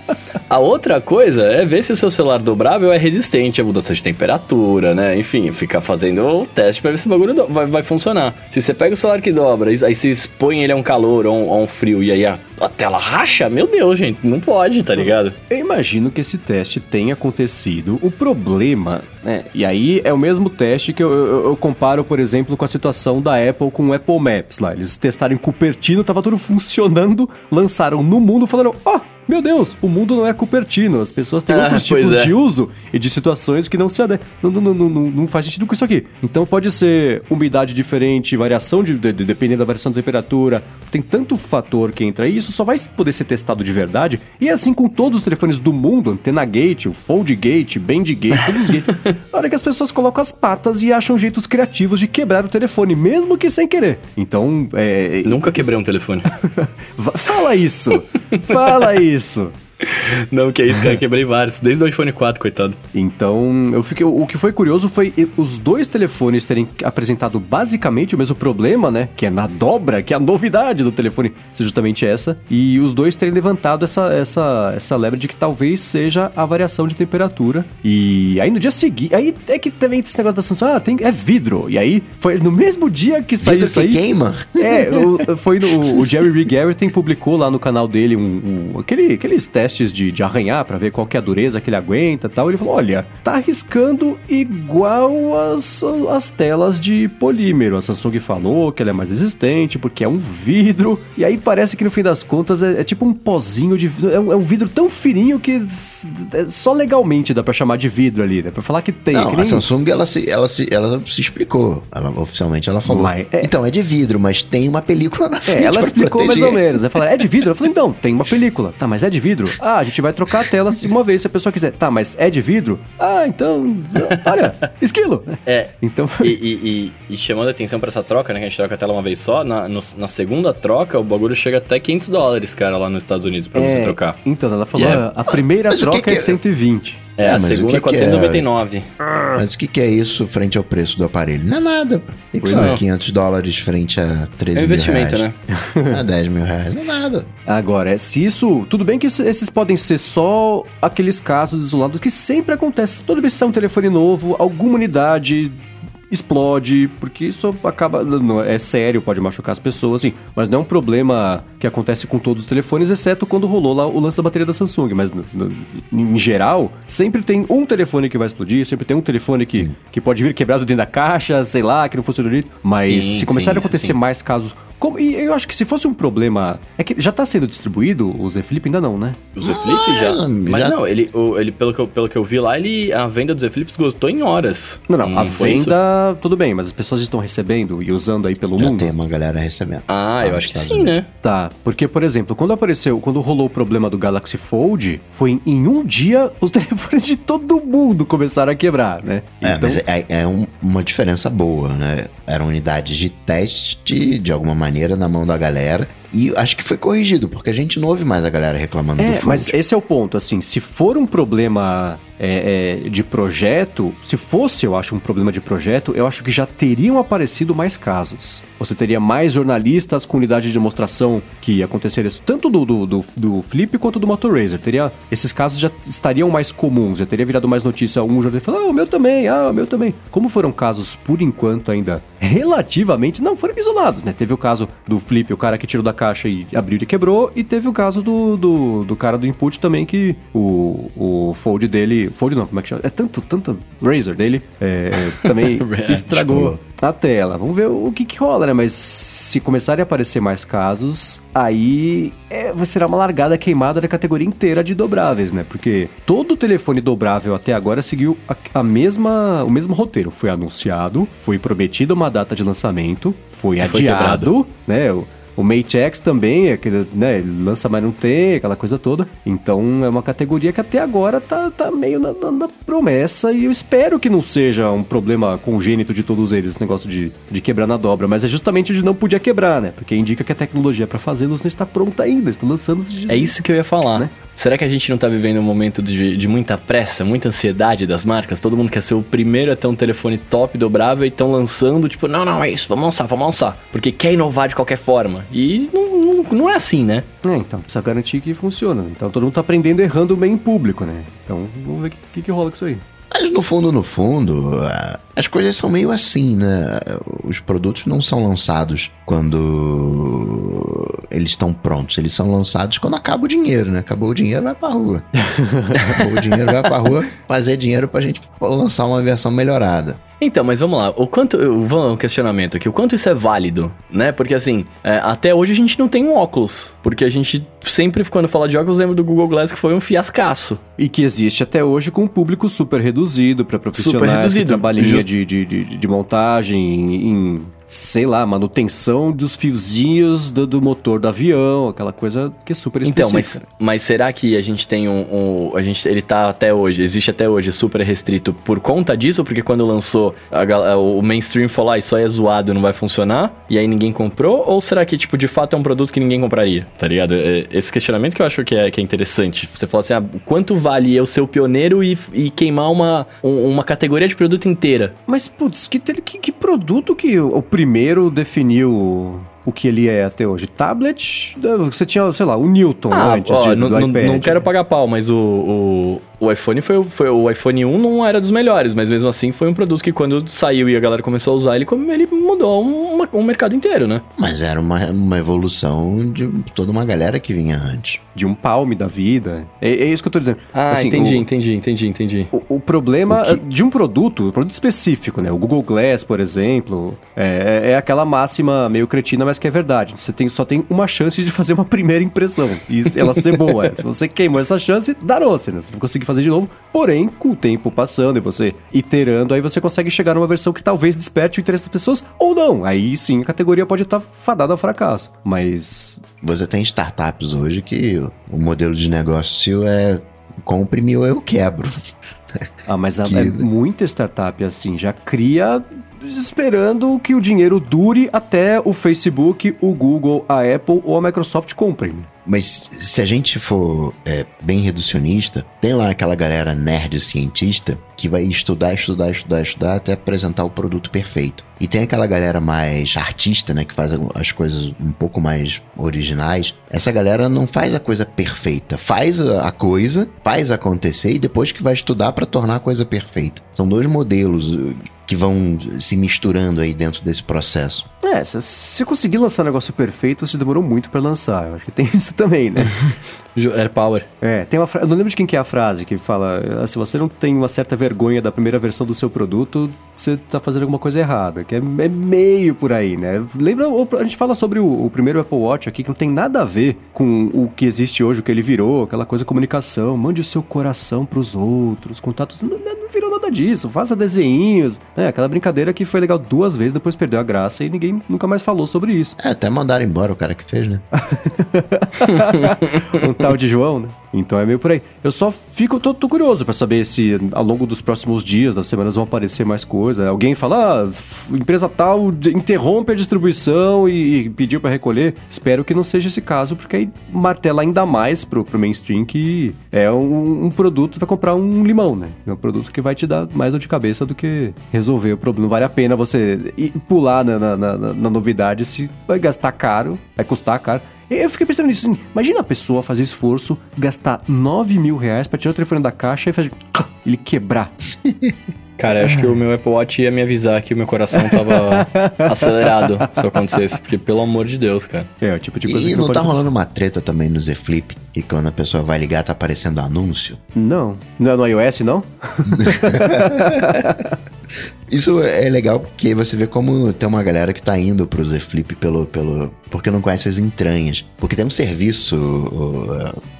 [SPEAKER 1] A outra coisa é ver se o seu celular dobrável é resistente à mudança de temperatura, né? Enfim, ficar fazendo o teste pra ver se o bagulho do- vai, vai funcionar. Se você pega o celular que dobra, aí você expõe ele a um calor ou a um, a um frio e aí a, a tela racha, meu Deus, gente, não pode, tá ligado?
[SPEAKER 2] Eu imagino que esse teste tenha acontecido. O problema, né? E aí é o mesmo teste que eu, eu- eu comparo, por exemplo, com a situação da Apple com o Apple Maps lá. Eles testaram em Cupertino, tava tudo funcionando, lançaram no mundo, falaram: ó. Meu Deus, o mundo não é Cupertino, as pessoas têm
[SPEAKER 1] Ah,
[SPEAKER 2] outros tipos
[SPEAKER 1] é.
[SPEAKER 2] de uso e de situações que não se ade... não, não, não, não, faz sentido com isso aqui. Então pode ser umidade diferente, variação de, de- de- dependendo da variação da temperatura. Tem tanto fator que entra aí, isso só vai poder ser testado de verdade. E é assim com todos os telefones do mundo, Antena Gate, o Fold Gate, Band Gate, todos os gates. Na hora que as pessoas colocam as patas e acham jeitos criativos de quebrar o telefone, mesmo que sem querer. Então, é...
[SPEAKER 1] Nunca quebrei um telefone.
[SPEAKER 2] Fala isso! Fala isso! isso.
[SPEAKER 1] Não, que é isso, cara. Quebrei vários. Desde o iPhone 4, coitado.
[SPEAKER 2] Então, eu fiquei, o que foi curioso foi os dois telefones terem apresentado basicamente o mesmo problema, né? Que é na dobra, que é a novidade do telefone, ser justamente essa. E os dois terem levantado essa, essa, essa lebre de que talvez seja a variação de temperatura. E aí no dia seguinte, aí é que também tem esse negócio da Samsung, ah, tem, é vidro. E aí foi no mesmo dia que saiu
[SPEAKER 3] Vidro
[SPEAKER 2] isso
[SPEAKER 3] que
[SPEAKER 2] aí.
[SPEAKER 3] queima.
[SPEAKER 2] É, o, foi no, o Jerry Garrison publicou lá no canal dele um, um- aquele, aqueles testes de, de arranhar pra ver qual que é a dureza que ele aguenta e tal. Ele falou: olha, tá arriscando igual as, as telas de polímero. A Samsung falou que ela é mais resistente porque é um vidro. E aí parece que no fim das contas é, é tipo um pozinho de vidro. É um, é um vidro tão fininho que é só legalmente dá pra chamar de vidro ali, né? Pra falar que tem.
[SPEAKER 3] Não,
[SPEAKER 2] que
[SPEAKER 3] a Samsung, ela se, ela se, ela se explicou. Ela, oficialmente ela falou.
[SPEAKER 2] Mas é-
[SPEAKER 3] Então, é de vidro, mas tem uma película na frente
[SPEAKER 2] É, ela explicou mais ou menos. Ela falou, é de vidro? Eu falei, então, tem uma película. Tá, mas é de vidro? Ah, a gente vai trocar a tela se- uma vez se a pessoa quiser. Tá, mas é de vidro? Ah, então. Olha, esquilo.
[SPEAKER 1] É.
[SPEAKER 2] Então.
[SPEAKER 1] E, e- e- e chamando a atenção pra essa troca, né? Que a gente troca a tela uma vez só. Na, no- na segunda troca, o bagulho chega até 500 dólares, cara, lá nos Estados Unidos pra você
[SPEAKER 2] é,
[SPEAKER 1] trocar.
[SPEAKER 2] Então, ela falou,
[SPEAKER 1] Yeah.
[SPEAKER 2] ah, a primeira
[SPEAKER 3] Mas que
[SPEAKER 2] troca
[SPEAKER 3] que
[SPEAKER 2] é
[SPEAKER 3] é?
[SPEAKER 2] 120.
[SPEAKER 1] É,
[SPEAKER 3] É,
[SPEAKER 1] a
[SPEAKER 3] mas o
[SPEAKER 1] segunda
[SPEAKER 3] que
[SPEAKER 1] é
[SPEAKER 3] que é?
[SPEAKER 1] 499.
[SPEAKER 3] Mas o que, que é isso frente ao preço do aparelho? Não é nada. O que, que são
[SPEAKER 1] é.
[SPEAKER 3] 500 dólares frente a 13
[SPEAKER 1] É um investimento,
[SPEAKER 3] né? A 10 mil reais. Não é nada.
[SPEAKER 2] Agora, é, se isso. Tudo bem que esses podem ser só aqueles casos isolados que sempre acontece. Toda vez que sai um telefone novo, alguma unidade explode, porque isso acaba. não, é sério, pode machucar as pessoas, assim. Mas não é um problema que acontece com todos os telefones, exceto quando rolou lá o lance da bateria da Samsung. Mas no- no- em geral, sempre tem um telefone que vai explodir, sempre tem um telefone que, que pode vir quebrado dentro da caixa, sei lá, que não funciona direito. Mas
[SPEAKER 1] Sim,
[SPEAKER 2] se começarem a
[SPEAKER 1] isso
[SPEAKER 2] acontecer mais casos. Como, e eu acho que se fosse um problema. É que já tá sendo distribuído o Z Flip? Ainda não, né?
[SPEAKER 1] O Z Flip já.
[SPEAKER 3] Ah,
[SPEAKER 1] Mas
[SPEAKER 3] já-
[SPEAKER 1] não, ele, o- ele pelo, que eu, pelo que eu vi lá, ele, a venda do Z Flip esgotou em horas.
[SPEAKER 2] Não, não. a
[SPEAKER 1] foi isso?
[SPEAKER 2] venda, tudo bem, mas as pessoas estão recebendo e usando aí pelo
[SPEAKER 3] Já
[SPEAKER 2] mundo.
[SPEAKER 3] tem uma galera recebendo.
[SPEAKER 1] Ah,
[SPEAKER 3] Lá
[SPEAKER 1] eu
[SPEAKER 3] nos
[SPEAKER 1] acho que sim,
[SPEAKER 3] Unidos.
[SPEAKER 1] né?
[SPEAKER 2] Tá, porque, por exemplo, quando apareceu, quando rolou o problema do Galaxy Fold, foi em um dia os telefones de todo mundo começaram a quebrar, né?
[SPEAKER 3] É, mas é, é um- uma diferença boa, né? Eram unidades de teste, de alguma maneira, na mão da galera. E acho que foi corrigido, porque a gente não ouve mais a galera reclamando do
[SPEAKER 2] É,
[SPEAKER 3] Fold.
[SPEAKER 2] mas esse é o ponto, assim, se for um problema é, é, de projeto, se fosse, eu acho, um problema de projeto, eu acho que já teriam aparecido mais casos. Você teria mais jornalistas com unidade de demonstração que aconteceria isso, tanto do, do, do, do Flip quanto do Motor Razer. Teria, esses casos já estariam mais comuns, já teria virado mais notícia um jornalista falando, ah, o meu também, ah, o meu também. Como foram casos, por enquanto, ainda relativamente, não, foram isolados, né? Teve o caso do Flip, o cara que tirou da caixa e abriu e quebrou, e teve o caso do, do, do cara do input também, que o, o fold dele, fold não, como é que chama? É tanto, tanto Razer dele, é, também estragou
[SPEAKER 3] Descolou.
[SPEAKER 2] a tela. Vamos ver o que que rola, né? Mas se começarem a aparecer mais casos, aí é, vai ser uma largada queimada da categoria inteira de dobráveis, né? Porque todo telefone dobrável até agora seguiu a, a mesma, o mesmo roteiro. Foi anunciado, foi prometida uma data de lançamento, foi
[SPEAKER 1] E foi
[SPEAKER 2] adiado, né? O, Mate X também, aquele, né, ele lança, mas não tem, aquela coisa toda. Então é uma categoria que até agora tá, tá meio na, na- na promessa e eu espero que não seja um problema congênito de todos eles, esse negócio de, de quebrar na dobra, mas é justamente de não podia quebrar, né? Porque indica que a tecnologia para fazê-los não está pronta ainda, estão lançando
[SPEAKER 1] É isso que eu ia falar.
[SPEAKER 2] Né?
[SPEAKER 1] Será que a gente não tá vivendo um momento de, de muita pressa, muita ansiedade das marcas? Todo mundo quer ser o primeiro a ter um telefone top dobrável e estão lançando, tipo, não, não, é isso, vamos lançar, vamos lançar. Porque quer inovar de qualquer forma. E não, não, não é assim, né?
[SPEAKER 2] É, então precisa garantir que funciona. Então todo mundo tá aprendendo errando bem em público, né? Então vamos ver o que, que, que rola com isso aí.
[SPEAKER 3] Mas no fundo, no fundo, ah, as coisas são meio assim, né? Os produtos não são lançados quando eles estão prontos. Eles são lançados quando acaba o dinheiro, né? Acabou o dinheiro, vai pra rua. Acabou o dinheiro, vai pra rua fazer dinheiro pra gente lançar uma versão melhorada.
[SPEAKER 1] Então, mas vamos lá. O quanto. Vamos um questionamento aqui. O quanto isso é válido, né? Porque assim, é, até hoje a gente não tem um óculos. Porque a gente sempre, quando fala de óculos, lembra do Google Glass que foi um fiascaço.
[SPEAKER 2] E que existe até hoje com um público super reduzido para profissionais
[SPEAKER 1] Super reduzido.
[SPEAKER 2] que trabalham de, de, de, montagem, em, sei lá, manutenção dos fiozinhos do, do motor do avião, aquela coisa que é super
[SPEAKER 1] Então,
[SPEAKER 2] específica.
[SPEAKER 1] mas, mas será que a gente tem um, um- A gente, ele tá até hoje, existe até hoje super restrito por conta disso? Porque quando lançou, a o mainstream falou, ah, isso aí é zoado, não vai funcionar, e aí ninguém comprou? Ou será que, tipo, de fato é um produto que ninguém compraria? Tá ligado? É Esse questionamento que eu acho que é, que é interessante. Você falou assim, ah, quanto vale eu ser o pioneiro e, e queimar uma, um- uma categoria de produto inteira?
[SPEAKER 2] Mas, putz, que, que, que produto que o, o primeiro definiu o que ele é até hoje? Tablet? Você tinha, sei lá, o Newton antes
[SPEAKER 1] Ah, ó,
[SPEAKER 2] de,
[SPEAKER 1] não,
[SPEAKER 2] do
[SPEAKER 1] não-
[SPEAKER 2] iPad.
[SPEAKER 1] não quero pagar pau, mas o, o, o iPhone foi, o- foi o iPhone 1 não era dos melhores, mas mesmo assim foi um produto que quando saiu e a galera começou a usar, ele, ele mudou um, um mercado inteiro, né?
[SPEAKER 3] Mas era uma, uma evolução de toda uma galera que vinha antes.
[SPEAKER 2] De um palme da vida. É, é isso que eu tô dizendo.
[SPEAKER 1] Ah,
[SPEAKER 2] Assim,
[SPEAKER 1] entendi,
[SPEAKER 2] o-
[SPEAKER 1] entendi, entendi, entendi.
[SPEAKER 2] O, o problema
[SPEAKER 3] O que-
[SPEAKER 2] de um produto, um produto específico, né? O Google Glass, por exemplo, é, é aquela máxima meio cretina, mas que é verdade. Você tem, só tem uma chance de fazer uma primeira impressão e ela ser boa. Se você queimou essa chance, danou-se, né? Você não conseguir fazer de novo. Porém, com o tempo passando e você iterando, aí você consegue chegar numa versão que talvez desperte o interesse das pessoas ou não. Aí sim a categoria pode estar fadada ao fracasso. Mas
[SPEAKER 3] Você tem startups hoje que o modelo de negócio é compre-me ou eu quebro.
[SPEAKER 2] Ah, mas a-
[SPEAKER 3] Que-
[SPEAKER 2] é muita startup assim, já cria esperando que o dinheiro dure até o Facebook, o Google, a Apple ou a Microsoft comprem.
[SPEAKER 3] Mas se a gente for é, bem reducionista, tem lá aquela galera nerd cientista que vai estudar, estudar, estudar, estudar até apresentar o produto perfeito. E tem aquela galera mais artista, né, que faz as coisas um pouco mais originais. Essa galera não faz a coisa perfeita, faz a coisa, faz acontecer e depois que vai estudar para tornar a coisa perfeita. São dois modelos uh, que vão se misturando aí dentro desse processo.
[SPEAKER 2] É, se, se conseguir lançar um negócio perfeito, você demorou muito pra lançar. Eu acho que tem isso também, né?
[SPEAKER 1] Air Power.
[SPEAKER 2] É, tem uma fra... Eu não lembro de quem que é a frase que fala: "Ah, se você não tem uma certa vergonha da primeira versão do seu produto, você tá fazendo alguma coisa errada. Que é, é meio por aí, né? Lembra, a gente fala sobre o, o primeiro Apple Watch aqui, que não tem nada a ver com o que existe hoje, o que ele virou, aquela coisa comunicação. Mande o seu coração pros outros, contatos. Não, não virou nada disso. Faça desenhinhos. né? aquela brincadeira que foi legal duas vezes, depois perdeu a graça e ninguém nunca mais falou sobre isso.
[SPEAKER 3] É, até mandaram embora o cara que fez, né?
[SPEAKER 2] um tal de João, né? Então é meio por aí. Eu só fico, tô, tô curioso pra saber se ao longo dos próximos dias, das semanas, vão aparecer mais coisas. Alguém fala, ah, empresa tal interrompe a distribuição e, e pediu pra recolher. Espero que não seja esse caso, porque aí martela ainda mais pro, pro mainstream que é um, um produto, vai comprar um limão, né? É um produto que vai te dar mais dor de cabeça do que resolver o problema. Não vale a pena você ir pular na, na, na- na novidade se vai gastar caro, vai custar caro. Eu fiquei pensando nisso, assim, imagina a pessoa fazer esforço, gastar 9 mil reais pra tirar o telefone da caixa e fazer ele quebrar.
[SPEAKER 1] Cara, acho que o meu Apple Watch ia me avisar que o meu coração tava acelerado se acontecesse. Porque, pelo amor de Deus, cara.
[SPEAKER 2] É, o tipo de coisa
[SPEAKER 3] E
[SPEAKER 2] que
[SPEAKER 3] não tá
[SPEAKER 2] pode
[SPEAKER 3] rolando uma treta também no Z Flip? E quando a pessoa vai ligar, tá aparecendo anúncio?
[SPEAKER 2] Não. Não é no iOS, não?
[SPEAKER 3] Isso é legal porque você vê como tem uma galera que tá indo pro Z Flip pelo, pelo, porque não conhece as entranhas. Porque tem um serviço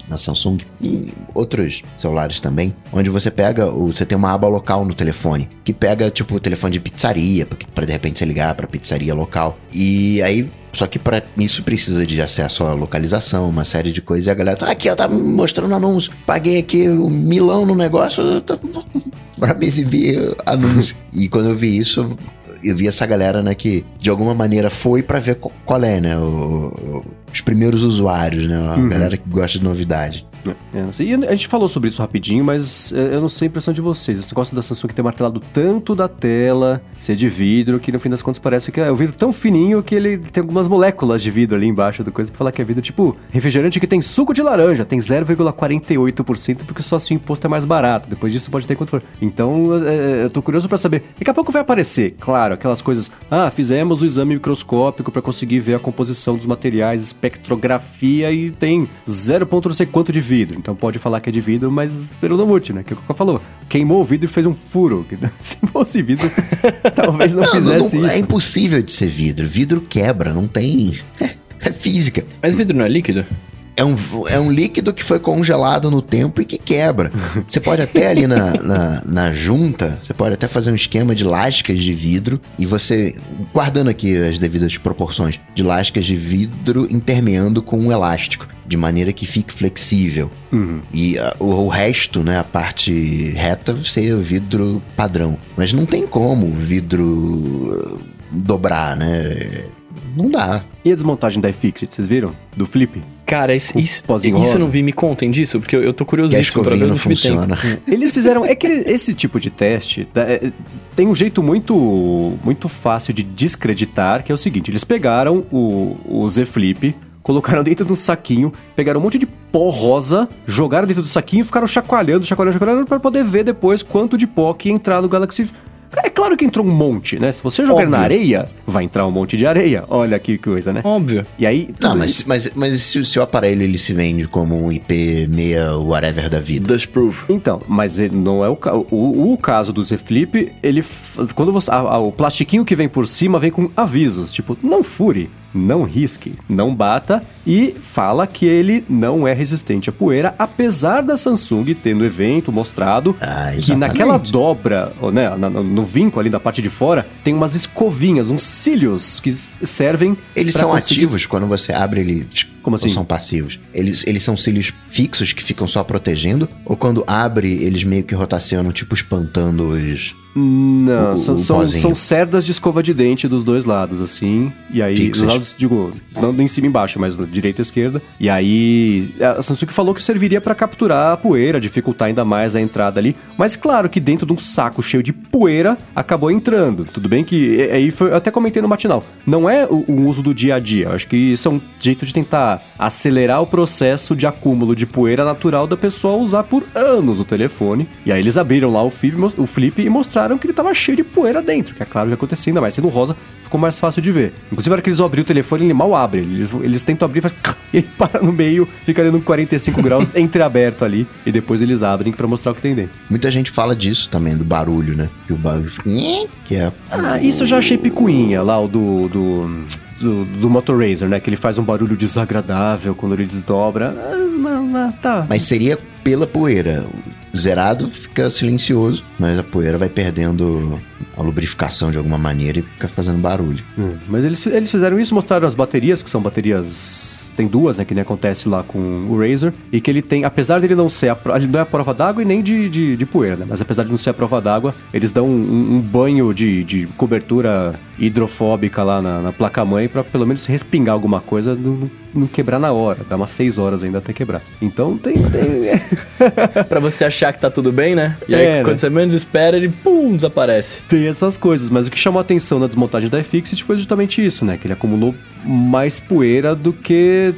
[SPEAKER 3] na Samsung e outros celulares também, onde você pega, você tem uma aba local no telefone, que pega tipo o telefone de pizzaria, pra de repente você ligar pra pizzaria local. E aí só que para isso precisa de acesso à localização, uma série de coisas. E a galera tá aqui, ó, tá mostrando anúncio. Paguei aqui um milão no negócio, tá, pra me exibir anúncio. e quando eu vi isso, eu vi essa galera, né, que de alguma maneira foi pra ver qual, é, né, o- os primeiros usuários, né, a galera que gosta de novidade.
[SPEAKER 2] É, não sei. E a gente falou sobre isso rapidinho, mas é, eu não sei a impressão de vocês. Esse negócio da Samsung ter martelado tanto da tela, ser de vidro, que no fim das contas parece que é o vidro tão fininho que ele tem algumas moléculas de vidro ali embaixo do coisa pra falar que é vidro tipo refrigerante que tem suco de laranja, tem 0,48% porque só assim o imposto é mais barato. Depois disso pode ter quanto for. Então é, eu tô curioso pra saber. Daqui a pouco vai aparecer, claro, aquelas coisas. Ah, fizemos o exame microscópico pra conseguir ver a composição dos materiais, espectrografia e tem 0, ponto não sei quanto de vidro. Vidro, então pode falar que é de vidro, mas pelo não útil, né? Que o Coca falou. Queimou o vidro e fez um furo. Se fosse vidro, talvez não, não fizesse
[SPEAKER 3] não,
[SPEAKER 2] isso.
[SPEAKER 3] É impossível de ser vidro. Vidro quebra, não tem. É física.
[SPEAKER 1] Mas vidro não é líquido?
[SPEAKER 3] É um, é um líquido que foi congelado no tempo e que quebra. Você pode até ali na, na, na, junta, você pode até fazer um esquema de lascas de vidro e você, guardando aqui as devidas proporções, de lascas de vidro intermeando com um elástico, de maneira que fique flexível. Uhum. E uh, o, o, resto, né, a parte reta, ser vidro padrão. Mas não tem como o vidro uh, dobrar, né? Não dá.
[SPEAKER 2] E a desmontagem da iFixit, vocês viram? Do flip?
[SPEAKER 1] Cara, isso, isso, isso eu não vi, me contem disso, porque eu, eu tô curiosíssimo
[SPEAKER 3] pra ver não funciona.
[SPEAKER 2] Eles fizeram, é que esse tipo de teste é, tem um jeito muito, muito fácil de descreditar, que é o seguinte, eles pegaram o, o Z Flip, colocaram dentro de um saquinho, pegaram um monte de pó rosa, jogaram dentro do saquinho e ficaram chacoalhando, chacoalhando, chacoalhando para poder ver depois quanto de pó que ia entrar no Galaxy é claro que entrou um monte, né? Se você jogar Óbvio. na areia, vai entrar um monte de areia. Olha que coisa, né?
[SPEAKER 1] Óbvio.
[SPEAKER 2] E aí.
[SPEAKER 3] Não, mas, mas, mas se o seu aparelho ele se vende como um IP6 whatever da vida.
[SPEAKER 1] Dustproof.
[SPEAKER 2] Então, mas não é o, o, o caso do Z Flip, ele. Quando você. A, a, o plastiquinho que vem por cima vem com avisos, tipo, não fure não risque, não bata e fala que ele não é resistente à poeira, apesar da Samsung ter no evento mostrado ah, que naquela dobra, né, no vinco ali da parte de fora, tem umas escovinhas, uns cílios que servem.
[SPEAKER 3] Eles são conseguir... ativos quando você abre ele.
[SPEAKER 2] Como assim?
[SPEAKER 3] Ou são passivos? Eles, eles são cílios fixos que ficam só protegendo? Ou quando abre, eles meio que rotacionam, tipo espantando os
[SPEAKER 2] não, o, são, o são, são, cerdas de escova de dente dos dois lados, assim. E aí, dos lados, digo, não em cima e embaixo, mas direita e esquerda. E aí, a Samsung falou que serviria para capturar a poeira, dificultar ainda mais a entrada ali. Mas claro que dentro de um saco cheio de poeira, acabou entrando. Tudo bem que, aí foi, eu até comentei no matinal, não é o, o uso do dia a dia. Eu acho que isso é um jeito de tentar acelerar o processo de acúmulo de poeira natural da pessoa usar por anos o telefone. E aí eles abriram lá o flip, o flip e mostraram notaram que ele tava cheio de poeira dentro, que é claro que acontecia, ainda mais sendo rosa, ficou mais fácil de ver. Inclusive, na hora que eles abriram o telefone, ele mal abre. Eles, eles tentam abrir, faz e ele para no meio, fica ali no 45 graus entreaberto ali, e depois eles abrem para mostrar o que tem dentro.
[SPEAKER 3] Muita gente fala disso também, do barulho, né? Que o barulho fica... Que é...
[SPEAKER 2] Ah, isso eu já achei picuinha, lá o do... do do, do Motor Razer, né? Que ele faz um barulho desagradável quando ele desdobra. Ah, não, não, tá.
[SPEAKER 3] Mas seria pela poeira. Zerado fica silencioso, mas a poeira vai perdendo a lubrificação de alguma maneira e fica fazendo barulho.
[SPEAKER 2] Hum, mas eles, eles fizeram isso, mostraram as baterias, que são baterias. Tem duas, né? Que nem acontece lá com o Razer. E que ele tem, apesar dele não ser. A, ele não é a prova d'água e nem de, de, de, poeira, né? Mas apesar de não ser a prova d'água, eles dão um, um banho de, de cobertura hidrofóbica lá na, na placa-mãe para pelo menos respingar alguma coisa, não, não quebrar na hora. Dá umas 6 horas ainda até quebrar. Então tem. tem...
[SPEAKER 1] pra você achar que tá tudo bem, né? E aí é, quando né? você menos espera, ele pum, desaparece.
[SPEAKER 2] Tem essas coisas, mas o que chamou a atenção na desmontagem da iFixit foi justamente isso, né? Que ele acumulou mais poeira do que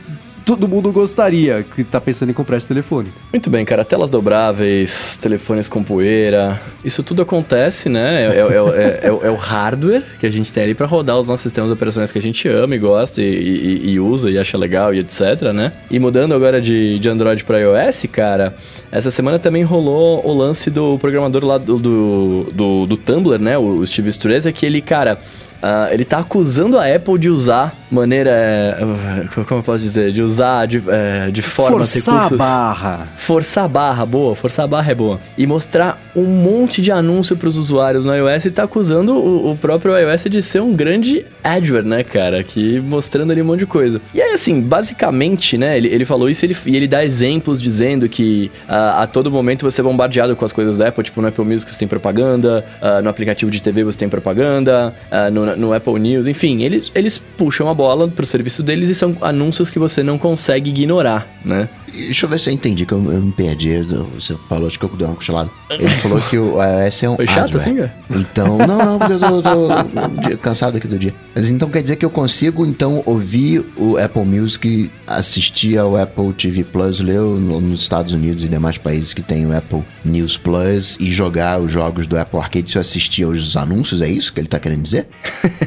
[SPEAKER 2] todo mundo gostaria que tá pensando em comprar esse telefone.
[SPEAKER 1] Muito bem, cara. Telas dobráveis, telefones com poeira, isso tudo acontece, né? É, é, é, é, é o hardware que a gente tem ali para rodar os nossos sistemas operações que a gente ama e gosta e, e, e, usa e acha legal e etc, né? E mudando agora de, de Android para iOS, cara, essa semana também rolou o lance do programador lá do, do, do, do Tumblr, né? O Steve Streza, que ele, cara Uh, ele tá acusando a Apple de usar maneira. Uh, como eu posso dizer? De usar de, uh, de forma
[SPEAKER 2] Forçar recursos. Forçar a barra.
[SPEAKER 1] Forçar a barra, boa. Forçar a barra é boa. E mostrar um monte de anúncio pros usuários no iOS e tá acusando o, o próprio iOS de ser um grande adware, né, cara? Que mostrando ali um monte de coisa. E aí, assim, basicamente, né, ele, ele falou isso ele, e ele dá exemplos dizendo que uh, a todo momento você é bombardeado com as coisas da Apple, tipo no Apple Music você tem propaganda, no aplicativo de TV você tem propaganda, no no, Apple News, enfim, eles, eles puxam a bola pro serviço deles e são anúncios que você não consegue ignorar, né?
[SPEAKER 3] Deixa eu ver se eu entendi, que eu, eu me perdi. Você falou, acho que eu dei uma cochilada. Ele falou que o iOS é um.
[SPEAKER 1] Foi chato assim, cara?
[SPEAKER 3] Então, não, não, porque eu tô, tô, cansado aqui do dia. Mas então quer dizer que eu consigo, então, ouvir o Apple Music, assistir ao Apple TV Plus, ler nos Estados Unidos e demais países que tem o Apple News Plus e jogar os jogos do Apple Arcade se eu assistir aos anúncios? É isso que ele tá querendo dizer?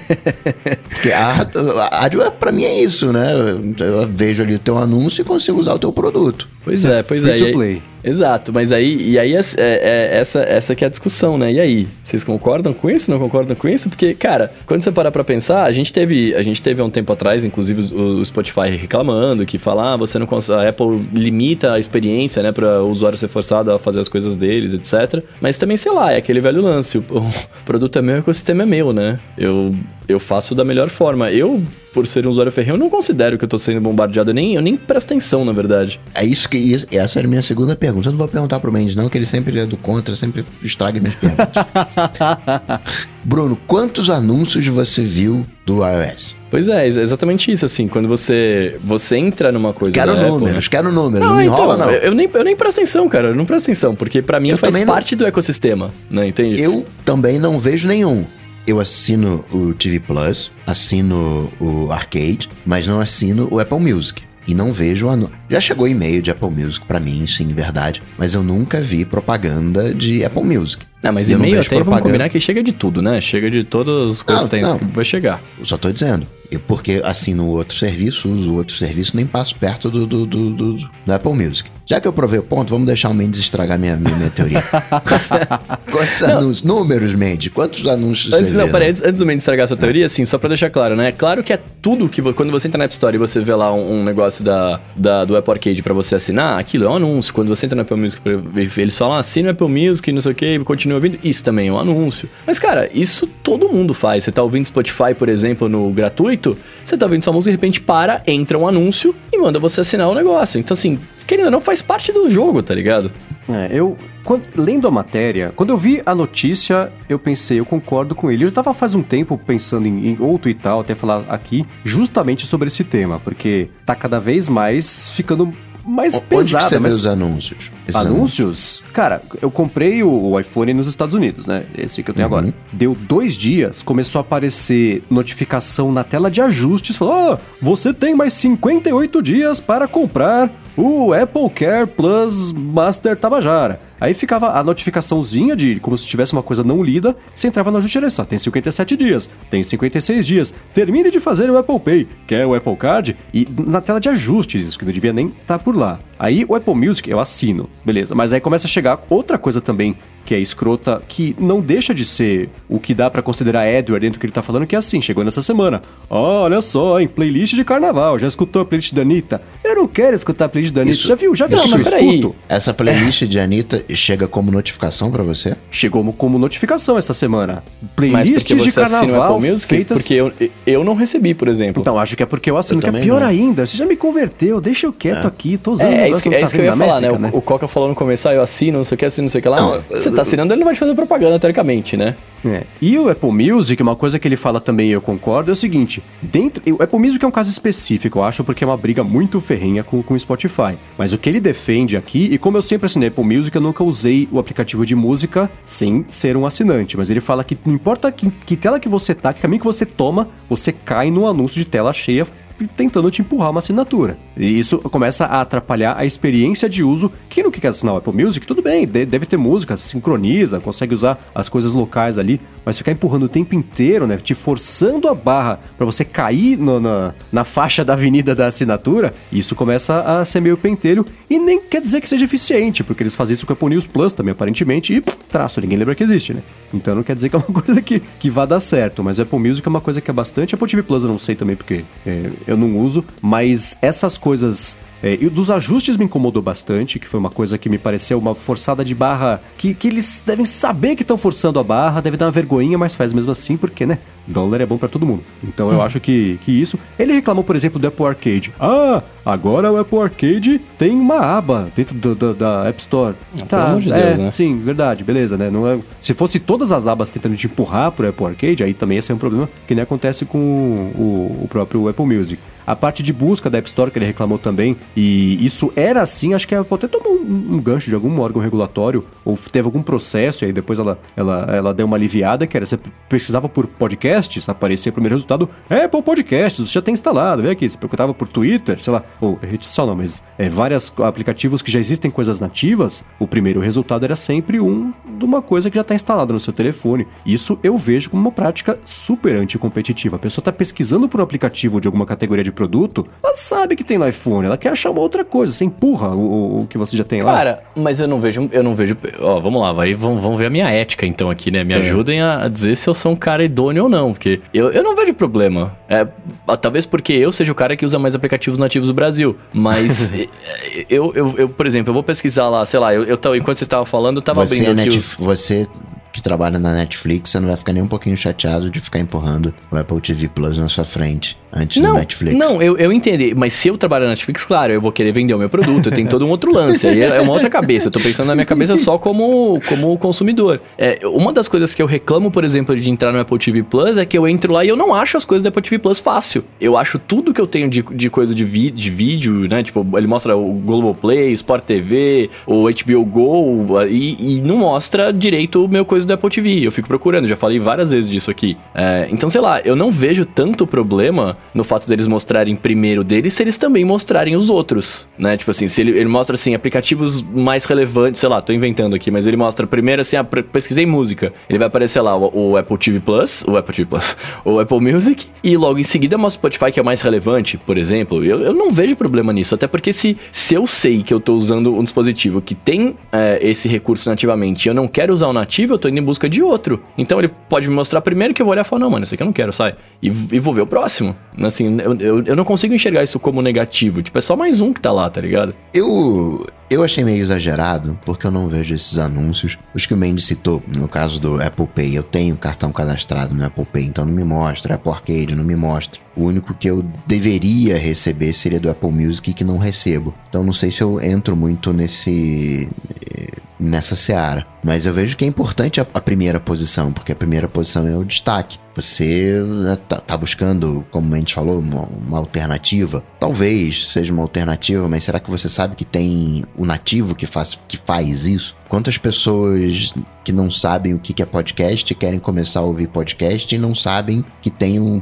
[SPEAKER 3] porque a, a rádio, pra mim, é isso, né? Eu vejo ali o teu anúncio e consigo usar o teu produto.
[SPEAKER 1] Pois é, pois
[SPEAKER 2] Free
[SPEAKER 1] é.
[SPEAKER 2] to
[SPEAKER 1] aí-
[SPEAKER 2] play.
[SPEAKER 1] Exato, mas aí, e aí é, é- é essa, essa que é a discussão, né? E aí, vocês concordam com isso? Não concordam com isso? Porque, cara, quando você parar pra pensar, a gente teve, a gente teve há um tempo atrás, inclusive o, o Spotify reclamando que fala, ah, você não consegue, a Apple limita a experiência, né, para o usuário ser forçado a fazer as coisas deles, etc. Mas também, sei lá, é aquele velho lance, o, o produto é meu, o ecossistema é meu, né? Eu, eu faço da melhor forma. Eu, por ser um usuário ferrenho, eu não considero que eu tô sendo bombardeado, eu nem, eu nem presto atenção, na verdade.
[SPEAKER 3] É isso que. isso- essa era a minha segunda pergunta. Eu não vou perguntar pro Mendes, não, que ele sempre é do contra, sempre estraga minhas perguntas. Bruno, quantos anúncios você viu do iOS?
[SPEAKER 1] Pois é, ex- exatamente isso, assim, quando você, você entra numa coisa
[SPEAKER 3] Quero
[SPEAKER 1] da Apple,
[SPEAKER 3] números,
[SPEAKER 1] né?
[SPEAKER 3] quero números. Não,
[SPEAKER 1] Não, então,
[SPEAKER 3] enrola, não.
[SPEAKER 1] Eu, nem, eu nem presto atenção, cara, eu não presto atenção, porque pra mim
[SPEAKER 3] Eu
[SPEAKER 1] faz
[SPEAKER 3] também não.
[SPEAKER 1] parte do ecossistema, né, entende?
[SPEAKER 3] Eu também não vejo nenhum. Eu assino o TV Plus, assino o Arcade, mas não assino o Apple Music. E não vejo anúncio. Já chegou e-mail de Apple Music pra mim, sim, verdade. Mas eu nunca vi propaganda de Apple Music.
[SPEAKER 1] Não, mas
[SPEAKER 3] não
[SPEAKER 1] e-mail até vamos
[SPEAKER 3] propaganda.
[SPEAKER 1] combinar que chega de tudo, né? Chega de todas as coisas
[SPEAKER 3] Não,
[SPEAKER 1] que tem,
[SPEAKER 3] não.
[SPEAKER 1] que vai chegar.
[SPEAKER 3] Eu só tô dizendo. Eu, porque assino outro serviço, uso outro serviço, nem passo perto do, do, do, do- Apple Music. Já que eu provei o ponto, vamos deixar o Mendes estragar minha, minha, minha teoria. Quantos anúncios? Números, Mendes. Quantos anúncios
[SPEAKER 1] Antes,
[SPEAKER 3] você
[SPEAKER 1] não, peraí, antes, antes do Mendes estragar a sua teoria, assim, só pra deixar claro, né? Claro que é tudo que. Quando você entra na App Store e você vê lá um, um negócio da, da- do Apple Arcade pra você assinar, aquilo é um anúncio. Quando você entra no Apple Music, eles falam, assina o Apple Music, não sei o que, continua ouvindo. Isso também é um anúncio. Mas, cara, isso todo mundo faz. Você tá ouvindo Spotify, por exemplo, no gratuito, você tá ouvindo sua música, de repente para, entra um anúncio e manda você assinar o negócio. Então, assim, querendo ou não, faz parte do jogo, tá ligado?
[SPEAKER 2] É, eu, quando- lendo a matéria, quando eu vi a notícia, eu pensei, eu concordo com ele. Eu tava faz um tempo pensando em, em outro e tal, até falar aqui, justamente sobre esse tema, porque tá cada vez mais ficando mais
[SPEAKER 3] Onde
[SPEAKER 2] pesado.
[SPEAKER 3] que você vê
[SPEAKER 2] mas-
[SPEAKER 3] os anúncios? Esses
[SPEAKER 2] Anúncios? Cara, eu comprei o, iPhone nos Estados Unidos, né? Esse que eu tenho
[SPEAKER 3] Uhum.
[SPEAKER 2] agora. Deu dois dias, começou a aparecer notificação na tela de ajustes. Falou: Ó, você tem mais 58 dias para comprar o Apple Care Plus Master Tabajara. Aí ficava a notificaçãozinha de como se tivesse uma coisa não lida. Você entrava no ajuste, olha só, tem 57 dias, tem 56 dias. Termine de fazer o Apple Pay. Quer o Apple Card? E na tela de ajustes, isso que não devia nem estar por lá. Aí o Apple Music eu assino, beleza. Mas aí começa a chegar outra coisa também que é escrota, que não deixa de ser o que dá pra considerar Edward dentro do que ele tá falando, que é assim, chegou nessa semana. Olha só, em playlist de carnaval, já escutou a playlist da Anitta? Eu não quero escutar a playlist da Anitta.
[SPEAKER 3] Isso-
[SPEAKER 2] já viu? Já viu eu
[SPEAKER 1] mas peraí.
[SPEAKER 2] escuto?
[SPEAKER 3] Essa playlist de Anitta chega como notificação pra você?
[SPEAKER 2] Chegou como- como notificação essa semana.
[SPEAKER 1] Porque
[SPEAKER 2] de
[SPEAKER 1] você o
[SPEAKER 2] carnaval
[SPEAKER 1] Music?
[SPEAKER 2] feitas...
[SPEAKER 1] Porque eu, eu não recebi, por exemplo.
[SPEAKER 2] Então, acho que é porque eu assino,
[SPEAKER 3] Eu
[SPEAKER 2] que é pior
[SPEAKER 3] não.
[SPEAKER 2] ainda. Você já me converteu, deixa eu quieto aqui, tô usando o
[SPEAKER 1] É, é isso, que,
[SPEAKER 2] não
[SPEAKER 1] é
[SPEAKER 2] tá
[SPEAKER 1] isso que eu ia falar, né?
[SPEAKER 2] métrica,
[SPEAKER 1] O, o Coca falou no começo, ah, eu assino, não sei o que, assino, não sei o que lá.
[SPEAKER 3] Não,
[SPEAKER 1] Tá assinando, ele não vai te fazer propaganda, teoricamente, né?
[SPEAKER 2] É. E o Apple Music, uma coisa que ele fala também, eu concordo, é o seguinte: dentro, o Apple Music é um caso específico, eu acho, porque é uma briga muito ferrenha com, com o Spotify. Mas o que ele defende aqui, e como eu sempre assinei Apple Music, eu nunca usei o aplicativo de música sem ser um assinante. Mas ele fala que não importa que, que tela que você tá, que caminho que você toma, você cai no anúncio de tela cheia tentando te empurrar uma assinatura. E isso começa a atrapalhar a experiência de uso. Quem não quer assinar o Apple Music, tudo bem, de- deve ter música, sincroniza, consegue usar as coisas locais ali, mas ficar empurrando o tempo inteiro, né, te forçando a barra pra você cair no- na, na faixa da avenida da assinatura, isso começa a ser meio pentelho e nem quer dizer que seja eficiente, porque eles fazem isso com o Apple News Plus também, aparentemente, e pff, traço, ninguém lembra que existe, né? Então não quer dizer que é uma coisa que, que vá dar certo, mas Apple Music é uma coisa que é bastante. Apple TV Plus eu não sei também porque é, eu não uso, mas essas coisas. É, e dos ajustes me incomodou bastante, que foi uma coisa que me pareceu uma forçada de barra. Que, que eles devem saber que estão forçando a barra, deve dar uma vergonhinha, mas faz mesmo assim, porque, né? Dólar é bom pra todo mundo. Então eu acho que, que isso. Ele reclamou, por exemplo, do Apple Arcade. Ah, agora o Apple Arcade tem uma aba dentro do- do- da App Store.
[SPEAKER 1] Ah, pelo amor de
[SPEAKER 2] é,
[SPEAKER 1] Deus, né?
[SPEAKER 2] Sim, verdade, beleza, né? Não é... Se fosse todas as abas tentando te empurrar pro Apple Arcade, aí também ia ser um problema que nem acontece com o, o próprio Apple Music. A parte de busca da App Store que ele reclamou também, e isso era assim, acho que a Apple até tomou um, um gancho de algum órgão regulatório, ou teve algum processo, e aí depois ela, ela, ela deu uma aliviada, que era você precisava por podcast, Podcasts, aparecia o primeiro resultado, Apple Podcasts, você já tem instalado, vê aqui, você perguntava por Twitter, sei lá, ou rede social não, mas é, vários aplicativos que já existem coisas nativas, o primeiro resultado era sempre um de uma coisa que já está instalada no seu telefone. Isso eu vejo como uma prática super anticompetitiva. A pessoa está pesquisando por um aplicativo de alguma categoria de produto, ela sabe que tem no iPhone, ela quer achar uma outra coisa, você empurra o, o que você já tem lá.
[SPEAKER 1] Cara, mas eu não vejo, eu não vejo, ó, vamos lá, vai, vamos, vamos ver a minha ética então aqui, né? Me é. ajudem a, dizer se eu sou um cara idôneo ou não, porque eu, eu não vejo problema. É, talvez porque eu seja o cara que usa mais aplicativos nativos do Brasil, mas eu, eu, eu, por exemplo, eu vou pesquisar lá, sei lá, eu, eu enquanto você estava falando, eu tava
[SPEAKER 3] você
[SPEAKER 1] abrindo
[SPEAKER 3] é
[SPEAKER 1] aqui os...
[SPEAKER 3] Você que trabalha na Netflix, você não vai ficar nem um pouquinho chateado de ficar empurrando o Apple TV Plus na sua frente antes
[SPEAKER 1] não,
[SPEAKER 3] do Netflix.
[SPEAKER 1] Não, eu, eu entendi. Mas se eu trabalhar na Netflix, claro, eu vou querer vender o meu produto. Eu tenho todo um outro lance. Aí é uma outra cabeça. Eu tô pensando na minha cabeça só como, como consumidor. É, uma das coisas que eu reclamo, por exemplo, de entrar no Apple TV Plus é que eu entro lá e eu não acho as coisas do Apple TV Plus fácil. Eu acho tudo que eu tenho de, de coisa de, vi, de vídeo, né? Tipo, ele mostra o Globoplay, Sport TV, o HBO Go e, e não mostra direito o meu coisa do Apple TV. Eu fico procurando, já falei várias vezes disso aqui. É, então, sei lá, eu não vejo tanto problema no fato deles mostrarem primeiro deles, se eles também mostrarem os outros, né? Tipo assim, se ele, ele mostra, assim, aplicativos mais relevantes, sei lá, tô inventando aqui, mas ele mostra primeiro, assim, ah, pesquisei música. Ele vai aparecer lá o, o, Apple TV Plus, o Apple TV Plus, o Apple Music, e logo em seguida mostra o Spotify, que é mais relevante, por exemplo. Eu, eu não vejo problema nisso, até porque se, se eu sei que eu tô usando um dispositivo que tem é, esse recurso nativamente e eu não quero usar o nativo, eu tô indo em busca de outro. Então ele pode me mostrar primeiro que eu vou olhar e falar, não, mano, isso aqui eu não quero, sai. E, e vou ver o próximo. Assim, eu, eu, eu não consigo enxergar isso como negativo. Tipo, é só mais um que tá lá, tá ligado?
[SPEAKER 3] Eu. Eu achei meio exagerado, porque eu não vejo esses anúncios. Os que o Mendes citou, no caso do Apple Pay, eu tenho cartão cadastrado no Apple Pay, então não me mostra. Apple Arcade não me mostra. O único que eu deveria receber seria do Apple Music que não recebo. Então não sei se eu entro muito nesse nessa seara. Mas eu vejo que é importante a, a primeira posição, porque a primeira posição é o destaque. Você né, tá, tá, buscando, como a gente falou, uma, uma, alternativa. Talvez seja uma alternativa, mas será que você sabe que tem o nativo que faz, que faz isso? Quantas pessoas que não sabem o que é podcast querem começar a ouvir podcast e não sabem que tem um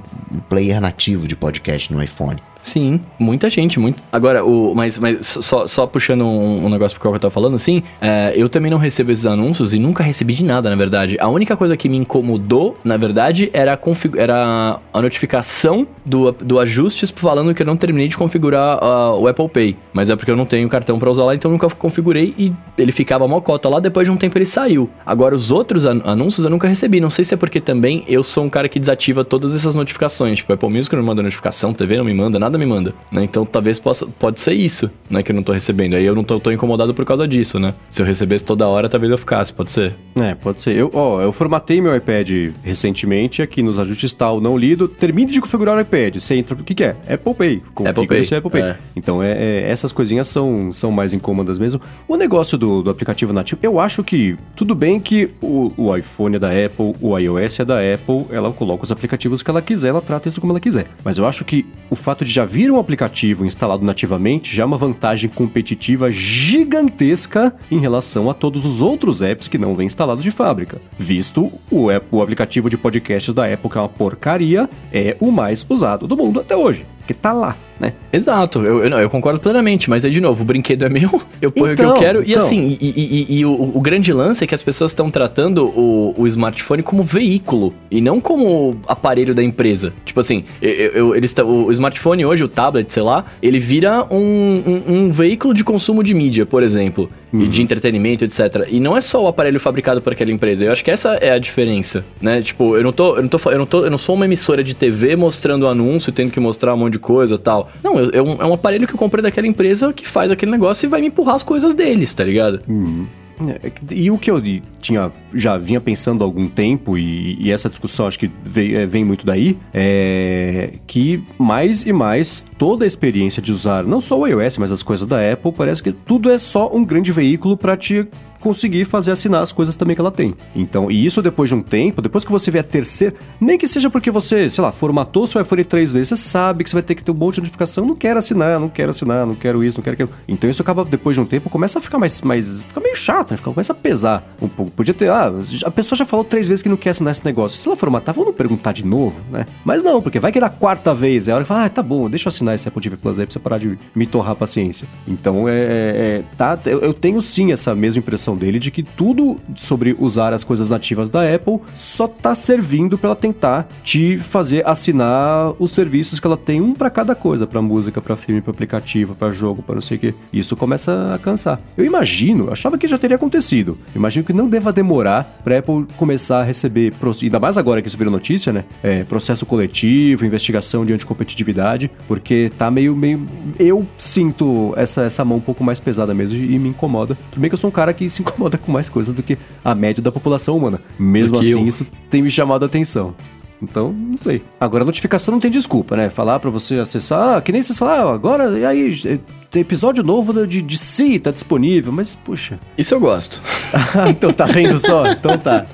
[SPEAKER 3] player nativo de podcast no iPhone?
[SPEAKER 1] Sim, muita gente, muito. Agora, o, mas, mas só, só puxando um, um negócio pro qual eu tava falando, assim, é, eu também não recebo esses anúncios e nunca recebi de nada, na verdade. A única coisa que me incomodou, na verdade, era a, config, era a notificação do, do ajustes falando que eu não terminei de configurar uh, o Apple Pay. Mas é porque eu não tenho cartão para usar lá, então eu nunca configurei e ele ficava mocota lá. Depois de um tempo ele saiu. Agora, os outros an anúncios eu nunca recebi. Não sei se é porque também eu sou um cara que desativa todas essas notificações. Tipo, Apple Music não me manda notificação, TV não me manda nada me manda, né? Então talvez possa, pode ser isso, né? Que eu não tô recebendo. Aí eu não tô, tô incomodado por causa disso, né? Se eu recebesse toda hora, talvez eu ficasse, pode ser.
[SPEAKER 2] É, pode ser. Eu, ó, eu formatei meu iPad recentemente, aqui nos ajustes tal, não lido. Termine de configurar o iPad. Você entra, o que, que é? Apple Pay.
[SPEAKER 1] Configura Apple Pay.
[SPEAKER 2] seu Apple Pay. É. Então é, é, essas coisinhas são, são mais incômodas mesmo. O negócio do, do aplicativo nativo, eu acho que tudo bem que o, o iPhone é da Apple, o iOS é da Apple, ela coloca os aplicativos que ela quiser, ela trata isso como ela quiser. Mas eu acho que o fato de já vir um aplicativo instalado nativamente já é uma vantagem competitiva gigantesca em relação a todos os outros apps que não vêm instalados de fábrica. Visto o, o aplicativo de podcasts da Apple, que é uma porcaria, é o mais usado do mundo até hoje porque tá lá, né?
[SPEAKER 1] Exato, eu, eu, eu concordo plenamente, mas é de novo, o brinquedo é meu, eu ponho então, o que eu então, quero. E então. assim, e, e, e, e o, o, grande lance é que as pessoas estão tratando o, o, smartphone como veículo e não como aparelho da empresa. Tipo assim, eu, eles o smartphone hoje, o tablet, sei lá, ele vira um, um, um veículo de consumo de mídia, por exemplo uhum. e de entretenimento, etc. E não é só o aparelho fabricado por aquela empresa. Eu acho que essa é a diferença, né? Tipo, eu não tô, eu não tô, eu não tô, eu não sou uma emissora de TV mostrando anúncio, tendo que mostrar um monte de coisa, tal. Não, eu, é, um, é um aparelho que eu comprei daquela empresa que faz aquele negócio e vai me empurrar as coisas deles, tá ligado?
[SPEAKER 2] Uhum. É, e o que eu tinha já vinha pensando há algum tempo, e, e essa discussão acho que vem, é, vem, muito daí, é que mais e mais toda a experiência de usar não só o iOS, mas as coisas da Apple, parece que tudo é só um grande veículo para te conseguir fazer assinar as coisas também que ela tem. Então, e isso depois de um tempo, depois que você vê a terceira, nem que seja porque você, sei lá, formatou seu iPhone três vezes, você sabe que você vai ter que ter um monte de notificação, não quero assinar, não quero assinar, não quero isso, não quero aquilo. Então isso acaba, depois de um tempo, começa a ficar mais, mais fica meio chato, né? Fica, começa a pesar um pouco. Podia ter, ah, a pessoa já falou três vezes que não quer assinar esse negócio. Se ela formatar, vamos perguntar de novo, né? Mas não, porque vai que na quarta vez, é a hora que fala, ah, tá bom, deixa eu assinar esse Apple TV Plus aí pra você parar de me torrar a paciência. Então, é, é tá, eu, eu tenho sim essa mesma impressão dele de que tudo sobre usar as coisas nativas da Apple só tá servindo para ela tentar te fazer assinar os serviços que ela tem um para cada coisa, para música, para filme, para aplicativo, para jogo, para não sei o que. Isso começa a cansar. Eu imagino, achava que já teria acontecido. Imagino que não deva demorar para Apple começar a receber, ainda mais agora que isso virou notícia, né? É, processo coletivo, investigação de anticompetitividade, porque tá meio meio eu sinto essa essa mão um pouco mais pesada mesmo e me incomoda. Tudo bem que eu sou um cara que se incomoda com mais coisas do que a média da população humana. Mesmo assim, eu. isso tem me chamado a atenção. Então, não sei. Agora, a notificação não tem desculpa, né? Falar para você acessar, ah, que nem vocês falaram, ah, agora, e aí, é, tem episódio novo de, de Si, tá disponível, mas, puxa.
[SPEAKER 1] Isso eu gosto.
[SPEAKER 2] então tá vendo só? Então tá.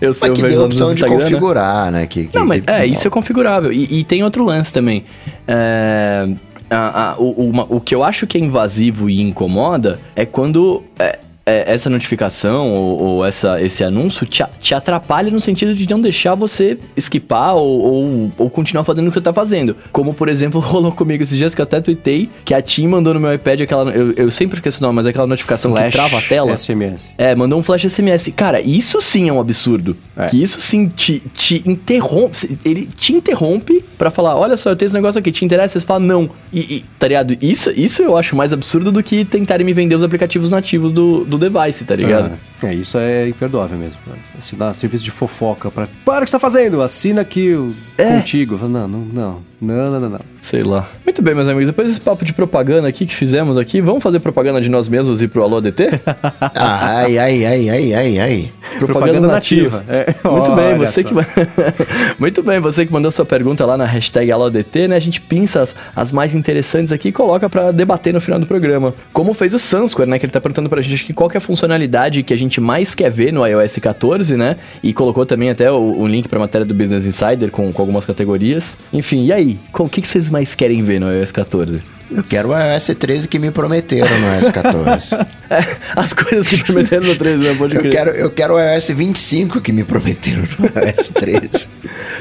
[SPEAKER 3] Eu sei mas que tem a opção de né? configurar, né? Que,
[SPEAKER 1] que, não, mas que... é, isso é configurável. E, e tem outro lance também. É, a, a, o, uma, o que eu acho que é invasivo e incomoda é quando é, essa notificação ou, ou, essa, esse anúncio te, te, atrapalha no sentido de não deixar você esquipar ou, ou, ou, continuar fazendo o que você tá fazendo. Como, por exemplo, rolou comigo esses dias que eu até tuitei que a Tim mandou no meu iPad aquela. Eu, eu sempre esqueço o nome, mas é aquela notificação flash que trava a tela.
[SPEAKER 2] SMS.
[SPEAKER 1] É, mandou um flash SMS. Cara, isso sim é um absurdo. É. Que isso sim te, te interrompe. Ele te interrompe para falar: olha só, eu tenho esse negócio aqui, te interessa? Você fala não. E, e, tá ligado? Isso, isso eu acho mais absurdo do que tentarem me vender os aplicativos nativos do, do device, tá ligado?
[SPEAKER 2] Ah, é, isso é imperdoável mesmo. Assinar serviço de fofoca pra. Para o que você tá fazendo! Assina aqui o... é. contigo. Não, não, não. Não, não, não, não.
[SPEAKER 1] Sei lá. Muito bem, meus amigos. Depois desse papo de propaganda aqui que fizemos aqui, vamos fazer propaganda de nós mesmos e pro Alô DT?
[SPEAKER 3] ai, ai, ai, ai, ai, ai.
[SPEAKER 1] Propaganda, propaganda nativa. nativa. É. Muito Olha bem, você só. que. Muito bem, você que mandou sua pergunta lá na hashtag AlôDT, né? A gente pinça as, as mais interessantes aqui e coloca para debater no final do programa. Como fez o Sansquare, né? Que ele tá perguntando pra gente qual que é a funcionalidade que a gente mais quer ver no iOS 14, né? E colocou também até o, o link pra matéria do Business Insider com, com algumas categorias. Enfim, e aí? O que, que vocês mais querem ver no iOS 14?
[SPEAKER 3] Eu quero o iOS 13 que me prometeram no iOS 14.
[SPEAKER 1] é, as coisas que prometeram no 13, né? Pode
[SPEAKER 3] crer. Eu quero, eu quero o iOS 25 que me prometeram no iOS 13.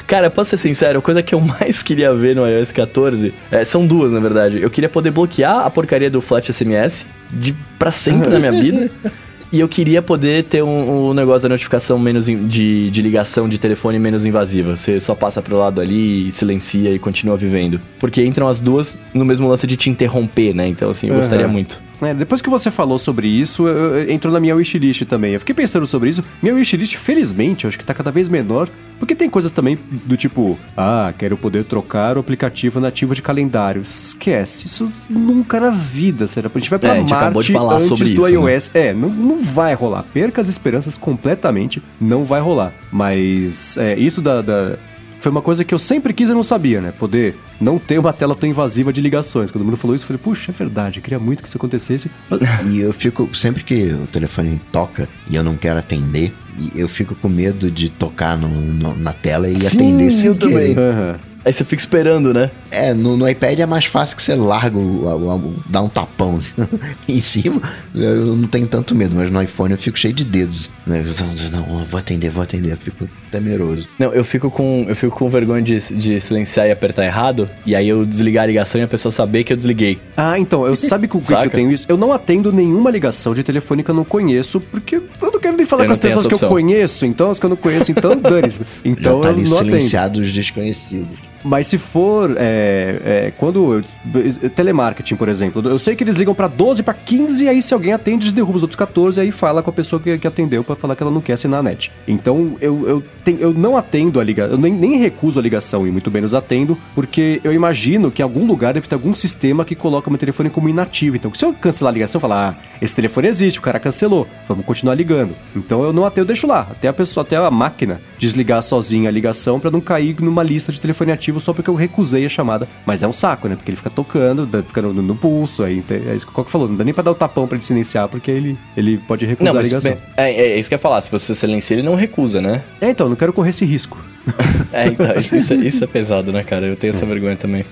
[SPEAKER 1] Cara, posso ser sincero, a coisa que eu mais queria ver no iOS 14 é, são duas, na verdade. Eu queria poder bloquear a porcaria do Flash SMS de, pra sempre na minha vida. E eu queria poder ter um, um negócio da notificação menos in, de, de ligação de telefone menos invasiva. Você só passa pro lado ali, silencia e continua vivendo. Porque entram as duas no mesmo lance de te interromper, né? Então, assim, eu uhum. gostaria muito.
[SPEAKER 2] É, depois que você falou sobre isso, eu, eu, entrou na minha wishlist também. Eu fiquei pensando sobre isso. Minha wishlist, felizmente, eu acho que tá cada vez menor. Porque tem coisas também do tipo, ah, quero poder trocar o aplicativo nativo de calendário. Esquece, isso nunca na vida, será? A gente vai pra é, Marte antes do isso, iOS. Né? É, não, não vai rolar. Perca as esperanças completamente, não vai rolar. Mas é, isso da, da foi uma coisa que eu sempre quis e não sabia, né? Poder não ter uma tela tão invasiva de ligações. Quando o mundo falou isso, eu falei, puxa, é verdade, eu queria muito que isso acontecesse.
[SPEAKER 3] E eu fico, sempre que o telefone toca e eu não quero atender, eu fico com medo de tocar no, no, na tela e Sim, atender sem eu querer. também. Uhum.
[SPEAKER 1] Aí você fica esperando, né?
[SPEAKER 3] É, no, no iPad é mais fácil que você larga, o, o, o, dá um tapão em cima. Eu não tenho tanto medo, mas no iPhone eu fico cheio de dedos. Né? Não, vou atender, vou atender. Eu fico temeroso.
[SPEAKER 1] Não, eu fico com, eu fico com vergonha de, de silenciar e apertar errado. E aí eu desligar a ligação e a pessoa saber que eu desliguei.
[SPEAKER 2] Ah, então, eu sabe com o que eu tenho isso? Eu não atendo nenhuma ligação de telefone que eu não conheço, porque eu não quero nem falar eu com as pessoas que eu conheço. Então, as que eu não conheço, então, dane-se. Então,
[SPEAKER 3] Já tá
[SPEAKER 2] eu não
[SPEAKER 3] silenciado os desconhecidos.
[SPEAKER 2] Mas se for. É, é, quando. telemarketing, por exemplo. Eu sei que eles ligam para 12, para 15, e aí se alguém atende, eles derrubam os outros 14, e aí fala com a pessoa que, que atendeu para falar que ela não quer assinar a net. Então eu, eu, tenho, eu não atendo a ligação. Eu nem, nem recuso a ligação, e muito menos atendo, porque eu imagino que em algum lugar deve ter algum sistema que coloca meu telefone como inativo. Então, se eu cancelar a ligação, falar, ah, esse telefone existe, o cara cancelou, vamos continuar ligando. Então eu não atendo, eu deixo lá. Até a pessoa, até a máquina desligar sozinha a ligação para não cair numa lista de telefone ativo motivo só porque eu recusei a chamada. Mas é um saco, né? Porque ele fica tocando, fica no, no pulso, aí é isso que o Coca falou. Não dá nem pra dar o tapão pra ele silenciar, porque ele, ele pode recusar
[SPEAKER 1] Não,
[SPEAKER 2] a ligação.
[SPEAKER 1] bem, é, é isso que eu ia falar. Se você silencia, ele não recusa, né?
[SPEAKER 2] É, então, não quero correr esse risco.
[SPEAKER 1] É, então, isso, isso é, isso é pesado, né, cara? Eu tenho essa vergonha também.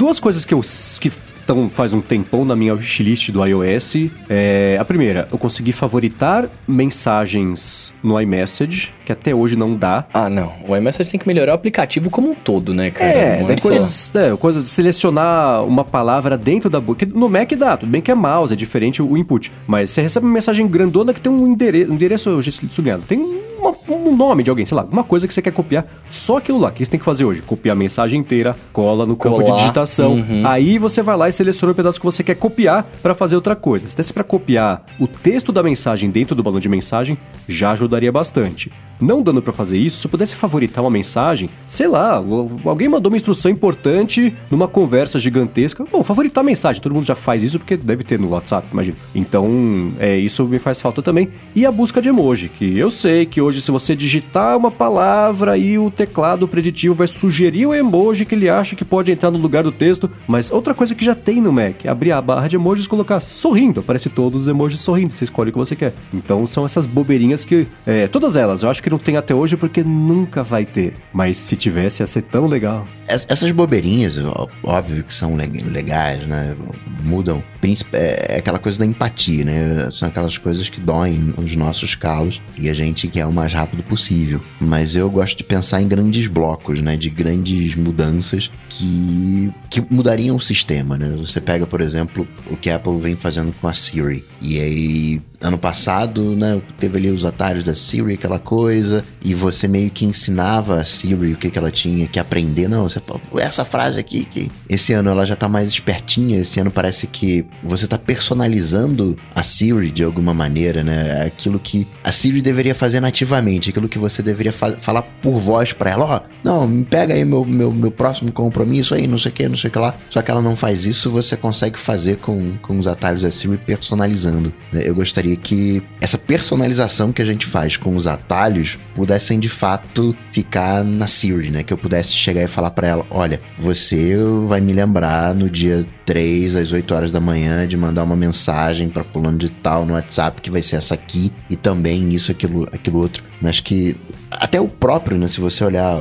[SPEAKER 2] Duas coisas que eu que estão faz um tempão na minha wishlist do iOS. É, a primeira, eu consegui favoritar mensagens no iMessage, que até hoje não dá.
[SPEAKER 1] Ah, não. O iMessage tem que melhorar o aplicativo como um todo, né, cara?
[SPEAKER 2] É,
[SPEAKER 1] Não
[SPEAKER 2] daí
[SPEAKER 1] só-
[SPEAKER 2] coisas, é, coisa de selecionar uma palavra dentro da boca. No Mac dá, tudo bem que é mouse, é diferente o input. Mas você recebe uma mensagem grandona que tem um endereço, um endereço sublinhado. Tem uma- um nome de alguém, sei lá, alguma coisa que você quer copiar. Só aquilo lá. O que você tem que fazer hoje? Copiar a mensagem inteira, cola no campo de
[SPEAKER 1] Colar,
[SPEAKER 2] digitação.
[SPEAKER 1] uhum.
[SPEAKER 2] Aí você vai lá e seleciona o pedaço que você quer copiar para fazer outra coisa. Se desse para copiar o texto da mensagem dentro do balão de mensagem, já ajudaria bastante. Não dando para fazer isso, se pudesse favoritar uma mensagem, sei lá, alguém mandou uma instrução importante numa conversa gigantesca. Bom, favoritar a mensagem, todo mundo já faz isso porque deve ter no WhatsApp, imagina. Então, é, isso me faz falta também. E a busca de emoji, que eu sei que hoje se você digitar uma palavra e o teclado preditivo vai sugerir o emoji que ele acha que pode entrar no lugar do texto, mas outra coisa que já tem no Mac, abrir a barra de emojis e colocar sorrindo, aparece todos os emojis sorrindo, você escolhe o que você quer. Então são essas bobeirinhas que, é, todas elas, eu acho que não tem até hoje porque nunca vai ter, mas se tivesse ia ser tão legal.
[SPEAKER 3] Es- Essas bobeirinhas, óbvio que são leg- legais, né? Mudam. Príncipe- É aquela coisa da empatia, né? São aquelas coisas que doem os nossos calos e a gente quer o mais rápido possível. Mas eu gosto de pensar em grandes blocos, né? De grandes mudanças que, que mudariam o sistema, né? Você pega, por exemplo, o que a Apple vem fazendo com a Siri. E aí, ano passado, né? Teve ali os atalhos da Siri, aquela coisa, e você meio que ensinava a Siri o que, que ela tinha que aprender. Não, você essa frase aqui, que esse ano ela já tá mais espertinha, esse ano parece que você tá personalizando a Siri de alguma maneira, né? Aquilo que a Siri deveria fazer nativamente, aquilo que você deveria fa- falar por voz pra ela, ó, não, me pega aí meu, meu, meu próximo compromisso aí, não sei o que, não sei o que lá. Só que ela não faz isso, você consegue fazer com, com os atalhos da Siri personalizando. né? Eu gostaria que essa personalização que a gente faz com os atalhos pudessem de fato ficar na Siri, né? Que eu pudesse chegar e falar pra ela, olha, você vai me lembrar no dia 3 às 8 horas da manhã de mandar uma mensagem pra fulano de tal no WhatsApp que vai ser essa aqui e também isso, aquilo, aquilo outro. Acho que até o próprio, né? Se você olhar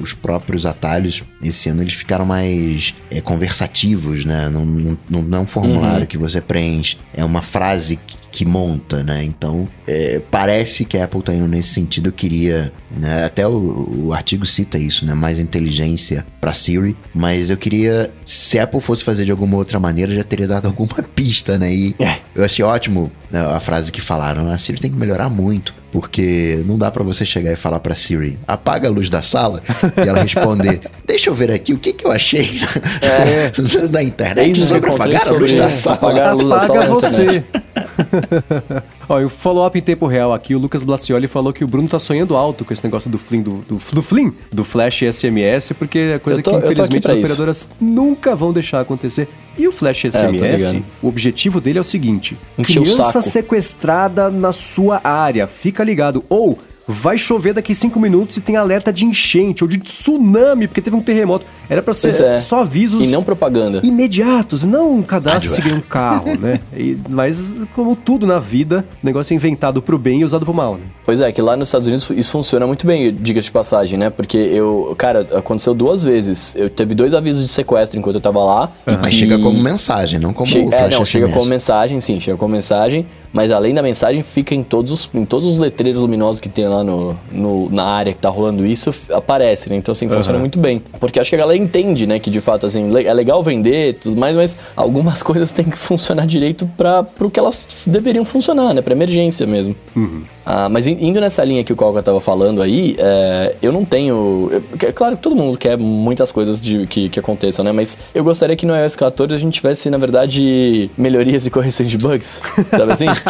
[SPEAKER 3] os próprios atalhos, esse ano eles ficaram mais é, conversativos, né? Não, não, não, é um formulário que você preenche, é uma frase que, que monta, né? Então, é, parece que a Apple tá indo nesse sentido. Eu queria, né? Até o, o artigo cita isso, né? Mais inteligência pra Siri, mas eu queria, se a Apple fosse fazer de alguma outra maneira, já teria dado alguma pista, né? E
[SPEAKER 2] É.
[SPEAKER 3] eu achei ótimo né, a frase que falaram. A Siri tem que melhorar muito, porque não dá pra você chegar e falar pra Siri, apaga a luz da sala, e ela responder, deixa eu ver aqui o que que eu achei da internet sobre apagar a luz da sala.
[SPEAKER 1] apagar a luz da
[SPEAKER 2] Apaga
[SPEAKER 1] sala na
[SPEAKER 2] você. Ó, e o follow-up em tempo real aqui, o Lucas Blacioli falou que o Bruno tá sonhando alto com esse negócio do Flim, do, do, do Flim, do Flash SMS, porque é coisa
[SPEAKER 1] tô-
[SPEAKER 2] que infelizmente as operadoras nunca vão deixar acontecer. E o Flash
[SPEAKER 1] É,
[SPEAKER 2] SMS,
[SPEAKER 1] ligado.
[SPEAKER 2] o objetivo dele é o seguinte:
[SPEAKER 1] o
[SPEAKER 2] criança
[SPEAKER 1] saco.
[SPEAKER 2] sequestrada na sua área, fica ligado. Ou vai chover daqui cinco minutos e tem alerta de enchente ou de tsunami, porque teve um terremoto. Era pra ser
[SPEAKER 1] é.
[SPEAKER 2] só avisos
[SPEAKER 1] E não propaganda.
[SPEAKER 2] imediatos, não um cadastro
[SPEAKER 3] Adver-
[SPEAKER 2] seguir um carro, né? E- mas, como tudo na vida, o negócio é inventado pro bem e usado pro mal, né?
[SPEAKER 1] Pois é, que lá nos Estados Unidos isso funciona muito bem, diga-se de passagem, né? Porque eu, cara, aconteceu duas vezes. Eu teve dois avisos de sequestro enquanto eu tava lá.
[SPEAKER 3] Mas
[SPEAKER 1] e-
[SPEAKER 3] chega como mensagem, não como
[SPEAKER 1] Che- é,
[SPEAKER 3] flash
[SPEAKER 1] não, chega como mensagem, sim, chega como mensagem, mas além da mensagem, fica em todos os, em todos os letreiros luminosos que tem lá no, no- na área que tá rolando isso, aparece, né? Então, assim, funciona muito bem. Porque acho que a galera entende, né, que de fato, assim, é legal vender e tudo mais, mas algumas coisas têm que funcionar direito para pro que elas deveriam funcionar, né? Pra emergência mesmo. Ah, mas in- indo nessa linha que o Colca tava falando aí, é, eu não tenho. É claro que todo mundo quer muitas coisas de, que, que aconteçam, né? Mas eu gostaria que no iOS 14 a gente tivesse, na verdade, melhorias e correções de bugs, sabe assim?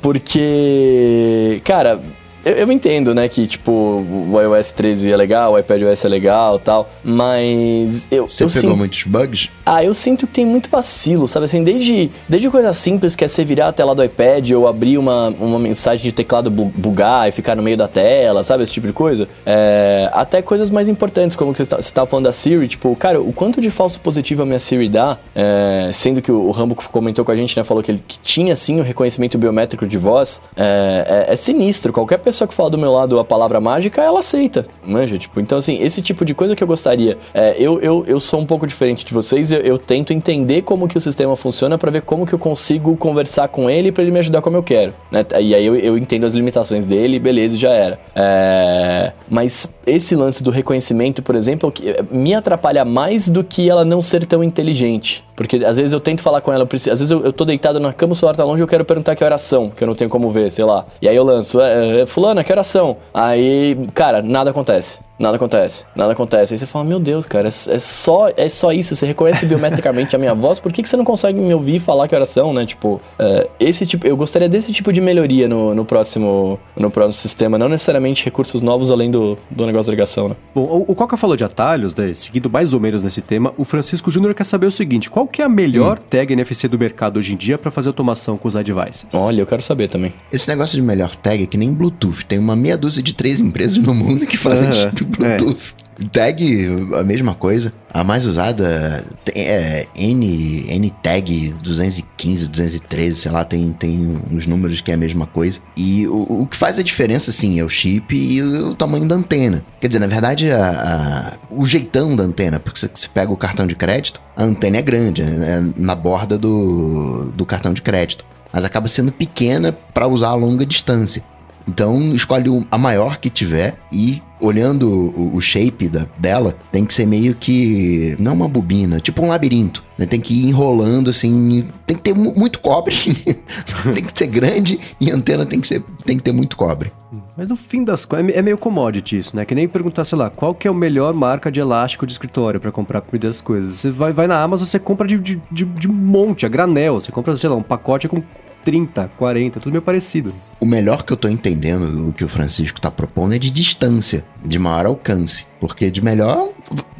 [SPEAKER 1] Porque, cara. Eu, eu entendo, né, que tipo, o iOS 13 é legal, o iPadOS é legal tal, mas eu.
[SPEAKER 3] Você
[SPEAKER 1] eu
[SPEAKER 3] pegou
[SPEAKER 1] sinto-
[SPEAKER 3] muitos bugs?
[SPEAKER 1] Ah, eu sinto que tem muito vacilo, sabe? Assim, desde, desde coisa simples que é você virar a tela do iPad ou abrir uma, uma mensagem de teclado bu- bugar e ficar no meio da tela, sabe? Esse tipo de coisa. É, até coisas mais importantes, como que você tá- você tava falando da Siri, tipo, cara, o quanto de falso positivo a minha Siri dá, é, sendo que o, o Rambo comentou com a gente, né? Falou que ele que tinha sim o reconhecimento biométrico de voz, é, é- é sinistro. Qualquer pessoa que fala do meu lado a palavra mágica, ela aceita, manja? Tipo, então assim, esse tipo de coisa que eu gostaria. é, eu, eu, eu sou um pouco diferente de vocês, eu, eu tento entender como que o sistema funciona pra ver como que eu consigo conversar com ele pra ele me ajudar como eu quero, né? E aí eu, eu entendo as limitações dele, beleza, já era. É, mas esse lance do reconhecimento, por exemplo, é que- me atrapalha mais do que ela não ser tão inteligente. Porque às vezes eu tento falar com ela, eu preciso- às vezes eu, eu tô deitado na cama, o celular tá longe, eu quero perguntar que oração, que eu não tenho como ver, sei lá. E aí eu lanço, é, é, fulana, que oração? Aí, cara, nada acontece. Nada acontece, nada acontece. Aí você fala, meu Deus, cara, é, é só, é só isso. Você reconhece biometricamente a minha voz, por que, que você não consegue me ouvir falar que oração, né? Tipo, é, esse tipo, eu gostaria desse tipo de melhoria no, no próximo no próximo sistema, não necessariamente recursos novos além do, do negócio da ligação, né?
[SPEAKER 2] Bom, o, o Coca falou de atalhos, né? Seguindo mais ou menos nesse tema, o Francisco Júnior quer saber o seguinte: qual que é a melhor tag NFC do mercado hoje em dia para fazer automação com os iDevices?
[SPEAKER 1] Olha, eu quero saber também.
[SPEAKER 3] Esse negócio de melhor tag é que nem Bluetooth. Tem uma meia dúzia de três empresas no mundo que fazem
[SPEAKER 2] Aham,
[SPEAKER 3] tipo Bluetooth. Tag, a mesma coisa. A mais usada é N, N tag 215, 213, sei lá, tem, tem uns números que é a mesma coisa. E o, o que faz a diferença, sim, é o chip e o, tamanho da antena. Quer dizer, na verdade, a, a- o jeitão da antena, porque você, você pega o cartão de crédito, a antena é grande, é na borda do, do cartão de crédito. Mas acaba sendo pequena para usar a longa distância. Então escolhe a maior que tiver e olhando o, shape da- dela, tem que ser meio que. Não uma bobina, tipo um labirinto. né? Tem que ir enrolando assim. Tem que ter mu- muito cobre. tem que ser grande e a antena tem que, ser, tem que ter muito cobre.
[SPEAKER 2] Mas no fim das contas, é meio commodity isso, né? Que nem perguntar, sei lá, qual que é a melhor marca de elástico de escritório para comprar pra medir as coisas. Você vai, vai na Amazon, você compra de, de, de, de monte, a granel. Você compra, sei lá, um pacote com 30, 40, tudo meio parecido.
[SPEAKER 3] O melhor que eu tô entendendo, o que o Francisco tá propondo, é de distância, de maior alcance. Porque de melhor,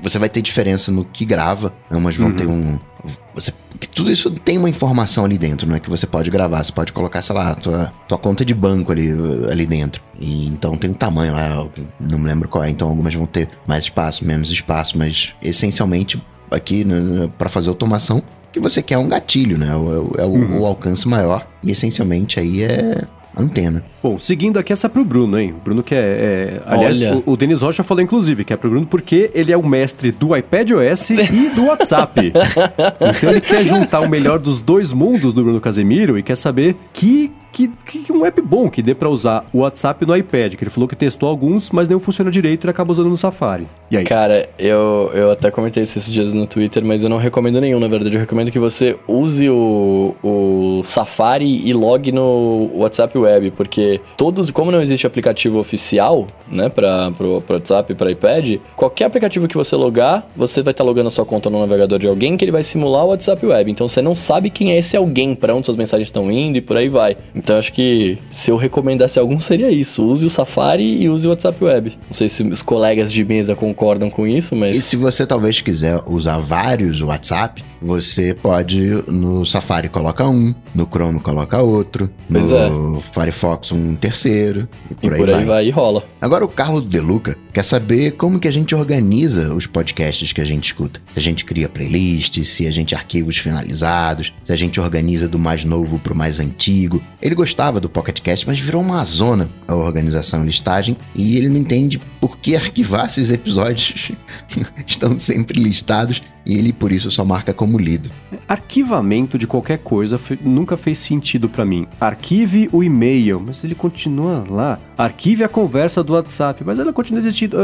[SPEAKER 3] você vai ter diferença no que grava, né? umas vão ter um. Você, que tudo isso tem uma informação ali dentro, não é que você pode gravar, você pode colocar, sei lá, tua, tua conta de banco ali, ali dentro. E então tem um tamanho lá, não me lembro qual é, então algumas vão ter mais espaço, menos espaço, mas essencialmente aqui né, para fazer automação, que você quer é um gatilho, né? É o, é o- o alcance maior e essencialmente aí é antena.
[SPEAKER 2] Bom, seguindo aqui essa é pro Bruno, hein? O Bruno que é. é- aliás,
[SPEAKER 1] Olha.
[SPEAKER 2] o, o Denis Rocha falou, inclusive, que é pro Bruno porque ele é o mestre do iPadOS e do WhatsApp. então ele quer juntar o melhor dos dois mundos do Bruno Casemiro e quer saber que. Que, que um app bom que dê pra usar o WhatsApp no iPad, que ele falou que testou alguns, mas nenhum funciona direito e acaba usando no Safari. E aí?
[SPEAKER 1] Cara, eu, eu até comentei isso esses dias no Twitter, mas eu não recomendo nenhum, na verdade. Eu recomendo que você use o, o Safari e logue no WhatsApp Web, porque todos, como não existe aplicativo oficial, né, para pro WhatsApp para iPad, qualquer aplicativo que você logar, você vai estar logando a sua conta no navegador de alguém que ele vai simular o WhatsApp Web. Então você não sabe quem é esse alguém, para onde suas mensagens estão indo e por aí vai. Então acho que se eu recomendasse algum seria isso: use o Safari e use o WhatsApp Web. Não sei se os colegas de mesa concordam com isso, mas.
[SPEAKER 3] E se você talvez quiser usar vários WhatsApp, você pode no Safari coloca um, no Chrome coloca outro,
[SPEAKER 1] Pois
[SPEAKER 3] no Firefox um terceiro e por,
[SPEAKER 1] e
[SPEAKER 3] aí,
[SPEAKER 1] por aí
[SPEAKER 3] vai.
[SPEAKER 1] vai e rola.
[SPEAKER 3] Agora o Carlos Deluca quer saber como que a gente organiza os podcasts que a gente escuta. Se a gente cria playlists, se a gente arquiva os finalizados, se a gente organiza do mais novo pro mais antigo. Ele gostava do Pocket Cast, mas virou uma zona a organização e listagem e ele não entende por que arquivar se os episódios estão sempre listados e ele por isso só marca como lido.
[SPEAKER 2] Arquivamento de qualquer coisa nunca fez sentido pra mim. Arquive o e-mail, mas ele continua lá. Arquive a conversa do WhatsApp, mas ela continua existindo.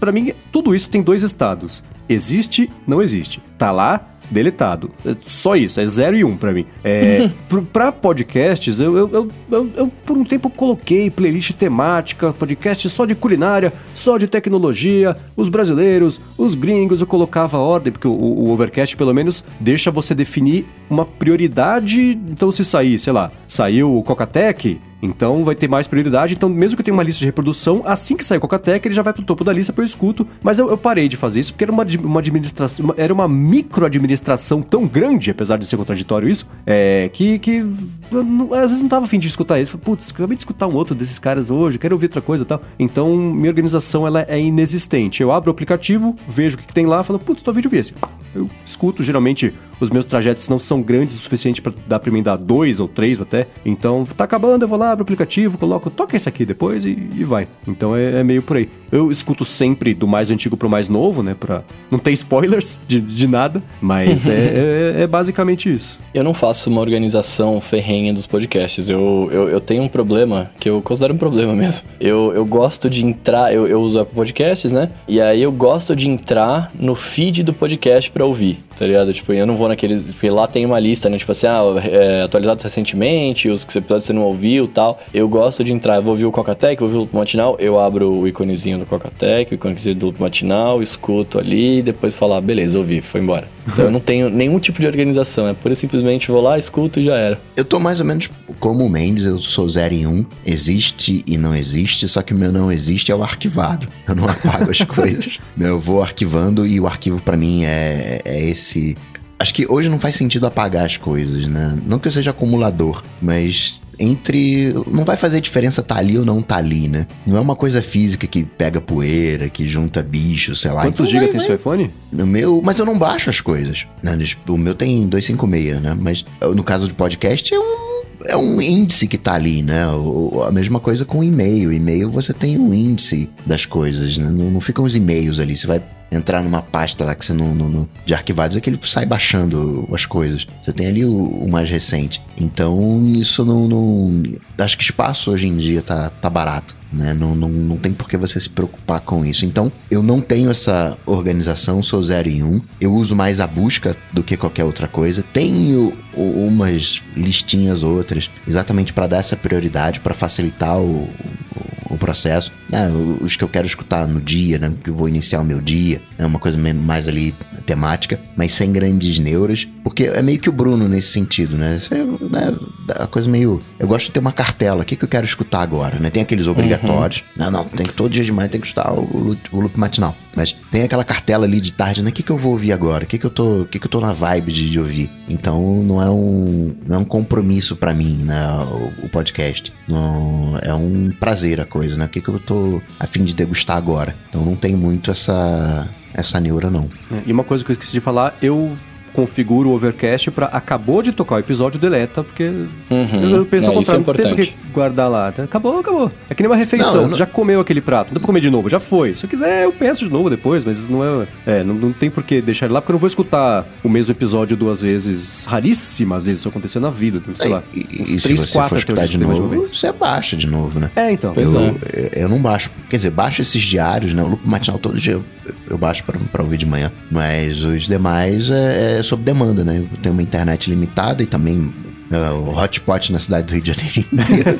[SPEAKER 2] Pra mim, tudo isso tem dois estados: existe, não existe. Tá lá, deletado. É Só isso, é zero e um pra mim. É, pra podcasts, eu, eu, eu, eu- por um tempo coloquei playlist temática, podcast só de culinária, só de tecnologia, os brasileiros, os gringos, eu colocava ordem, porque o, o Overcast pelo menos deixa você definir uma prioridade. Então, se sair, sei lá, saiu o Cocatec. Então vai ter mais prioridade. Então, mesmo que eu tenha uma lista de reprodução, assim que sair o Cocatec, ele já vai pro topo da lista para eu escuto. Mas eu, eu, parei de fazer isso porque era uma, uma administração, uma, era uma micro administração tão grande, apesar de ser contraditório isso, é, que, que eu, às vezes não tava afim de escutar isso. Putz, acabei de escutar um outro desses caras hoje, quero ouvir outra coisa e tal. Então, minha organização ela é inexistente. Eu abro o aplicativo, vejo o que, que tem lá, falo, putz, tô vídeo esse. Eu escuto, geralmente os meus trajetos não são grandes o suficiente para dar pra mim dar dois ou três até. Então, tá acabando, eu vou lá, abro o aplicativo, coloco, toca esse aqui depois e, e vai. Então é, é, meio por aí. Eu escuto sempre do mais antigo pro mais novo, né? Pra não ter spoilers de, de nada, mas é, é, é, basicamente isso.
[SPEAKER 1] Eu não faço uma organização ferrenha dos podcasts. Eu, eu, eu, tenho um problema, que eu considero um problema mesmo. Eu, eu gosto de entrar, eu, eu uso Apple Podcasts, né? E aí eu gosto de entrar no feed do podcast pra ouvir, tá ligado? Tipo, eu não vou naqueles. Porque lá tem uma lista, né? Tipo assim, ah, é, atualizados recentemente, os que você, não ouviu tal. Eu gosto de entrar, eu vou ouvir o Cocatec, vou ouvir o Matinal, eu abro o íconezinho do Cocatec, o íconezinho do Matinal, escuto ali, depois falar, ah, beleza, ouvi, foi embora. Então eu não tenho nenhum tipo de organização, é pura e simplesmente vou lá, escuto e já era.
[SPEAKER 3] Eu tô mais ou menos como o Mendes, eu sou 0 em 1, um, existe e não existe, só que o meu não existe é o arquivado. Eu não apago as coisas. Eu vou arquivando e o arquivo para mim é, é esse Acho que hoje não faz sentido apagar as coisas, né? Não que eu seja acumulador, mas entre. Não vai fazer diferença tá ali ou não tá ali, né? Não é uma coisa física que pega poeira, que junta bicho, sei lá.
[SPEAKER 2] Quantos então, GB tem vai. seu iPhone?
[SPEAKER 3] No meu. Mas eu não baixo as coisas. Né? O meu tem 256, né? Mas no caso do podcast é um é um índice que tá ali, né? a mesma coisa com o e-mail. E-mail você tem um índice das coisas, né? Não, não ficam os e-mails ali. Você vai entrar numa pasta lá que você não, não, não, de arquivados é que ele sai baixando as coisas. Você tem ali o, o mais recente. Então isso não, não, Acho que espaço hoje em dia tá, tá barato. Né? Não, não, não tem por que você se preocupar com isso. Então, eu não tenho essa organização, sou zero em um. Eu uso mais a busca do que qualquer outra coisa. Tenho umas listinhas outras, exatamente para dar essa prioridade, para facilitar o, o processo. Né? Os que eu quero escutar no dia, né? que eu vou iniciar o meu dia, é né? uma coisa mais ali temática, mas sem grandes neuras, porque é meio que o Bruno nesse sentido, né? Você, né? A coisa meio. Eu gosto de ter uma cartela, o que, que eu quero escutar agora, né? Tem aqueles obrigatórios. Uhum. Não, não, tem que todo dia de manhã tem que escutar o, o, o loop matinal. Mas tem aquela cartela ali de tarde, né? O que, que eu vou ouvir agora? O que, que eu tô. O que, que eu tô na vibe de, de ouvir? Então não é um. não é um compromisso para mim, né? O, o, podcast. Não, é um prazer a coisa, né? O que, que eu tô a fim de degustar agora? Então não tem muito essa essa neura não.
[SPEAKER 2] É, e uma coisa que eu esqueci de falar, eu configura o Overcast para acabou de tocar o episódio, deleta, porque uhum. eu penso ao contrário, é não tem que guardar lá. Acabou, acabou. É que nem uma refeição, não, você não... já comeu aquele prato, não dá pra comer de novo, já foi. Se eu quiser, eu penso de novo depois, mas não é. É, não, não tem por que deixar ele lá, porque eu não vou escutar o mesmo episódio duas vezes. Raríssimas vezes isso acontecer na vida, então, sei é, lá.
[SPEAKER 3] E, e três, se você quatro for escutar de novo, de você baixa de novo, né?
[SPEAKER 2] É, então.
[SPEAKER 3] Eu, é. eu não baixo. Quer dizer, baixo esses diários, né? O loop matinal todo dia eu, eu baixo pra, pra ouvir de manhã. Mas os demais é, é sob demanda, né? Eu tenho uma internet limitada e também uh, o hotspot na cidade do Rio de Janeiro inteiro.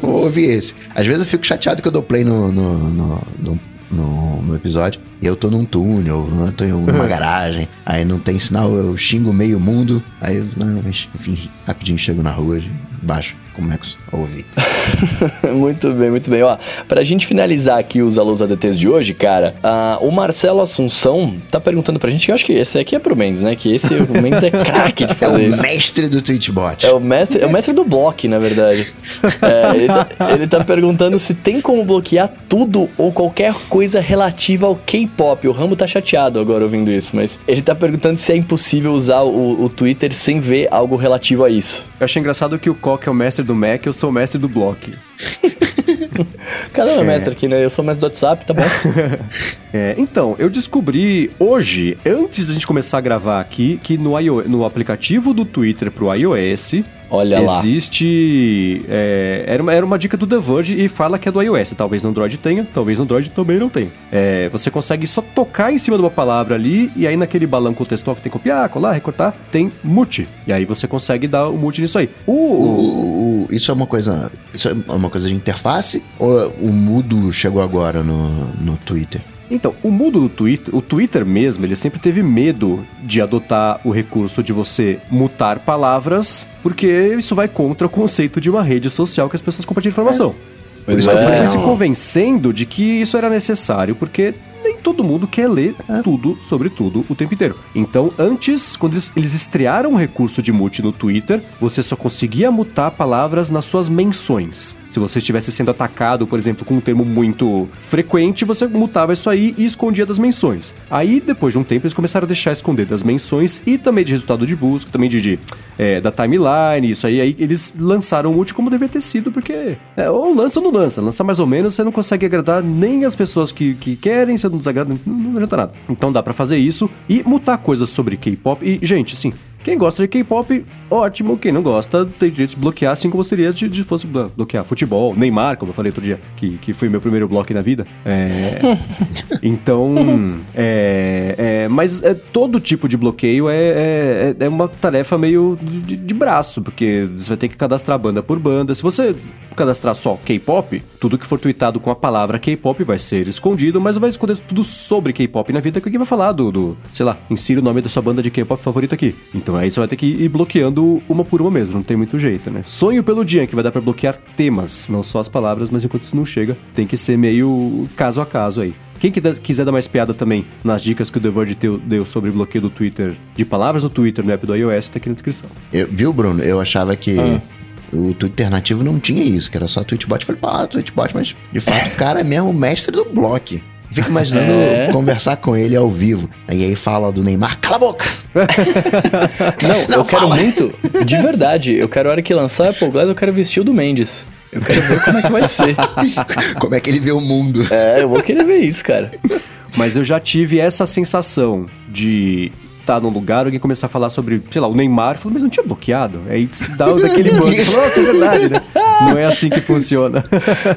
[SPEAKER 3] vou ouvir esse. Às vezes eu fico chateado que eu dou play no, no, no, no no, episódio. E eu tô num túnel, eu tô em uma garagem, aí não tem sinal, eu xingo meio mundo. Aí, enfim, rapidinho chego na rua, baixo Comex a ouvir.
[SPEAKER 1] muito bem, muito bem. Ó, pra gente finalizar aqui os alunos ADTs de hoje, cara, uh, o Marcelo Assunção tá perguntando pra gente, eu acho que esse aqui é pro Mendes, né? Que esse, o Mendes é craque de fazer isso.
[SPEAKER 3] É o mestre do Twitchbot.
[SPEAKER 1] É o mestre, é o mestre do block, na verdade. É, ele, tá, ele tá perguntando se tem como bloquear tudo ou qualquer coisa relativa ao K-pop. O Rambo tá chateado agora ouvindo isso, mas ele tá perguntando se é impossível usar o, o Twitter sem ver algo relativo a isso.
[SPEAKER 2] Eu achei engraçado que o Cock é o mestre do Mac, eu sou o mestre do Block.
[SPEAKER 1] Cada um é mestre aqui, né? Eu sou mestre do WhatsApp, tá bom?
[SPEAKER 2] é, então, eu descobri hoje, antes da gente começar a gravar aqui, que no, no aplicativo do Twitter pro iOS,
[SPEAKER 1] Olha
[SPEAKER 2] lá. Existe. É, era, uma, era uma dica do The Verge e fala que é do iOS. Talvez no Android tenha, talvez no Android também não tenha. É, você consegue só tocar em cima de uma palavra ali e aí naquele balão contextual que tem que copiar, colar, recortar, tem mute. E aí você consegue dar o mute nisso aí.
[SPEAKER 3] O, o, o, isso é uma coisa. Isso é uma coisa de interface ou o mudo chegou agora no, no Twitter?
[SPEAKER 2] Então, o mundo do Twitter, o Twitter mesmo, ele sempre teve medo de adotar o recurso de você mutar palavras, porque isso vai contra o conceito de uma rede social que as pessoas compartilham informação.
[SPEAKER 1] É.
[SPEAKER 2] eu fui se convencendo de que isso era necessário, porque todo mundo quer ler tudo sobre tudo o tempo inteiro. Então, antes, quando eles, eles estrearam o recurso de mute no Twitter, você só conseguia mutar palavras nas suas menções. Se você estivesse sendo atacado, por exemplo, com um termo muito frequente, você mutava isso aí e escondia das menções. Aí, depois de um tempo, eles começaram a deixar esconder das menções e também de resultado de busca, também de, de, é, da timeline, isso aí. Aí eles lançaram o mute como deveria ter sido, porque é, ou lança ou não lança. Lança mais ou menos, você não consegue agradar nem as pessoas que, que querem, você não desagrada, não, adianta nada. Então dá pra fazer isso e mutar coisas sobre K-pop. E, gente, assim, quem gosta de K-pop, ótimo. Quem não gosta, tem direito de bloquear, assim como seria de, de fosse blo- bloquear futebol, Neymar, como eu falei outro dia, que, que foi meu primeiro bloco na vida. É, então, é, é, mas é, todo tipo de bloqueio é, é, é uma tarefa meio de, de braço, porque você vai ter que cadastrar banda por banda. Se você cadastrar só K-pop, tudo que for tweetado com a palavra K-pop vai ser escondido, mas vai esconder tudo sobre K-pop na vida, que alguém vai falar do, do, sei lá, insira o nome da sua banda de K-pop favorito aqui. Então aí você vai ter que ir bloqueando uma por uma mesmo, não tem muito jeito, né? Sonho pelo dia, que vai dar pra bloquear temas, não só as palavras, mas enquanto isso não chega, tem que ser meio caso a caso aí. Quem quiser dar mais piada também nas dicas que o The Verge deu sobre bloqueio do Twitter, de palavras no Twitter, no app do iOS, tá aqui na descrição.
[SPEAKER 3] Eu- viu, Bruno? Eu achava que o Twitter nativo não tinha isso, que era só Tweetbot. Eu falei, pá, Tweetbot, mas de fato o cara é mesmo o mestre do bloco. Fico imaginando
[SPEAKER 1] É.
[SPEAKER 3] conversar com ele ao vivo. Aí aí fala do Neymar, cala a boca!
[SPEAKER 1] Não,
[SPEAKER 3] Não,
[SPEAKER 1] eu quero
[SPEAKER 3] fala.
[SPEAKER 1] muito, de verdade, eu quero a hora que lançar Apple Glass, eu quero vestir o do Mendes. Eu quero ver como é que vai ser.
[SPEAKER 3] Como é que ele vê o mundo?
[SPEAKER 1] É, eu vou querer ver isso, cara.
[SPEAKER 2] Mas eu já tive essa sensação de estar num lugar, alguém começar a falar sobre, sei lá, o Neymar, eu falo, mas não tinha bloqueado? Aí se dá daquele banco, nossa, é verdade, né? Não é assim que funciona.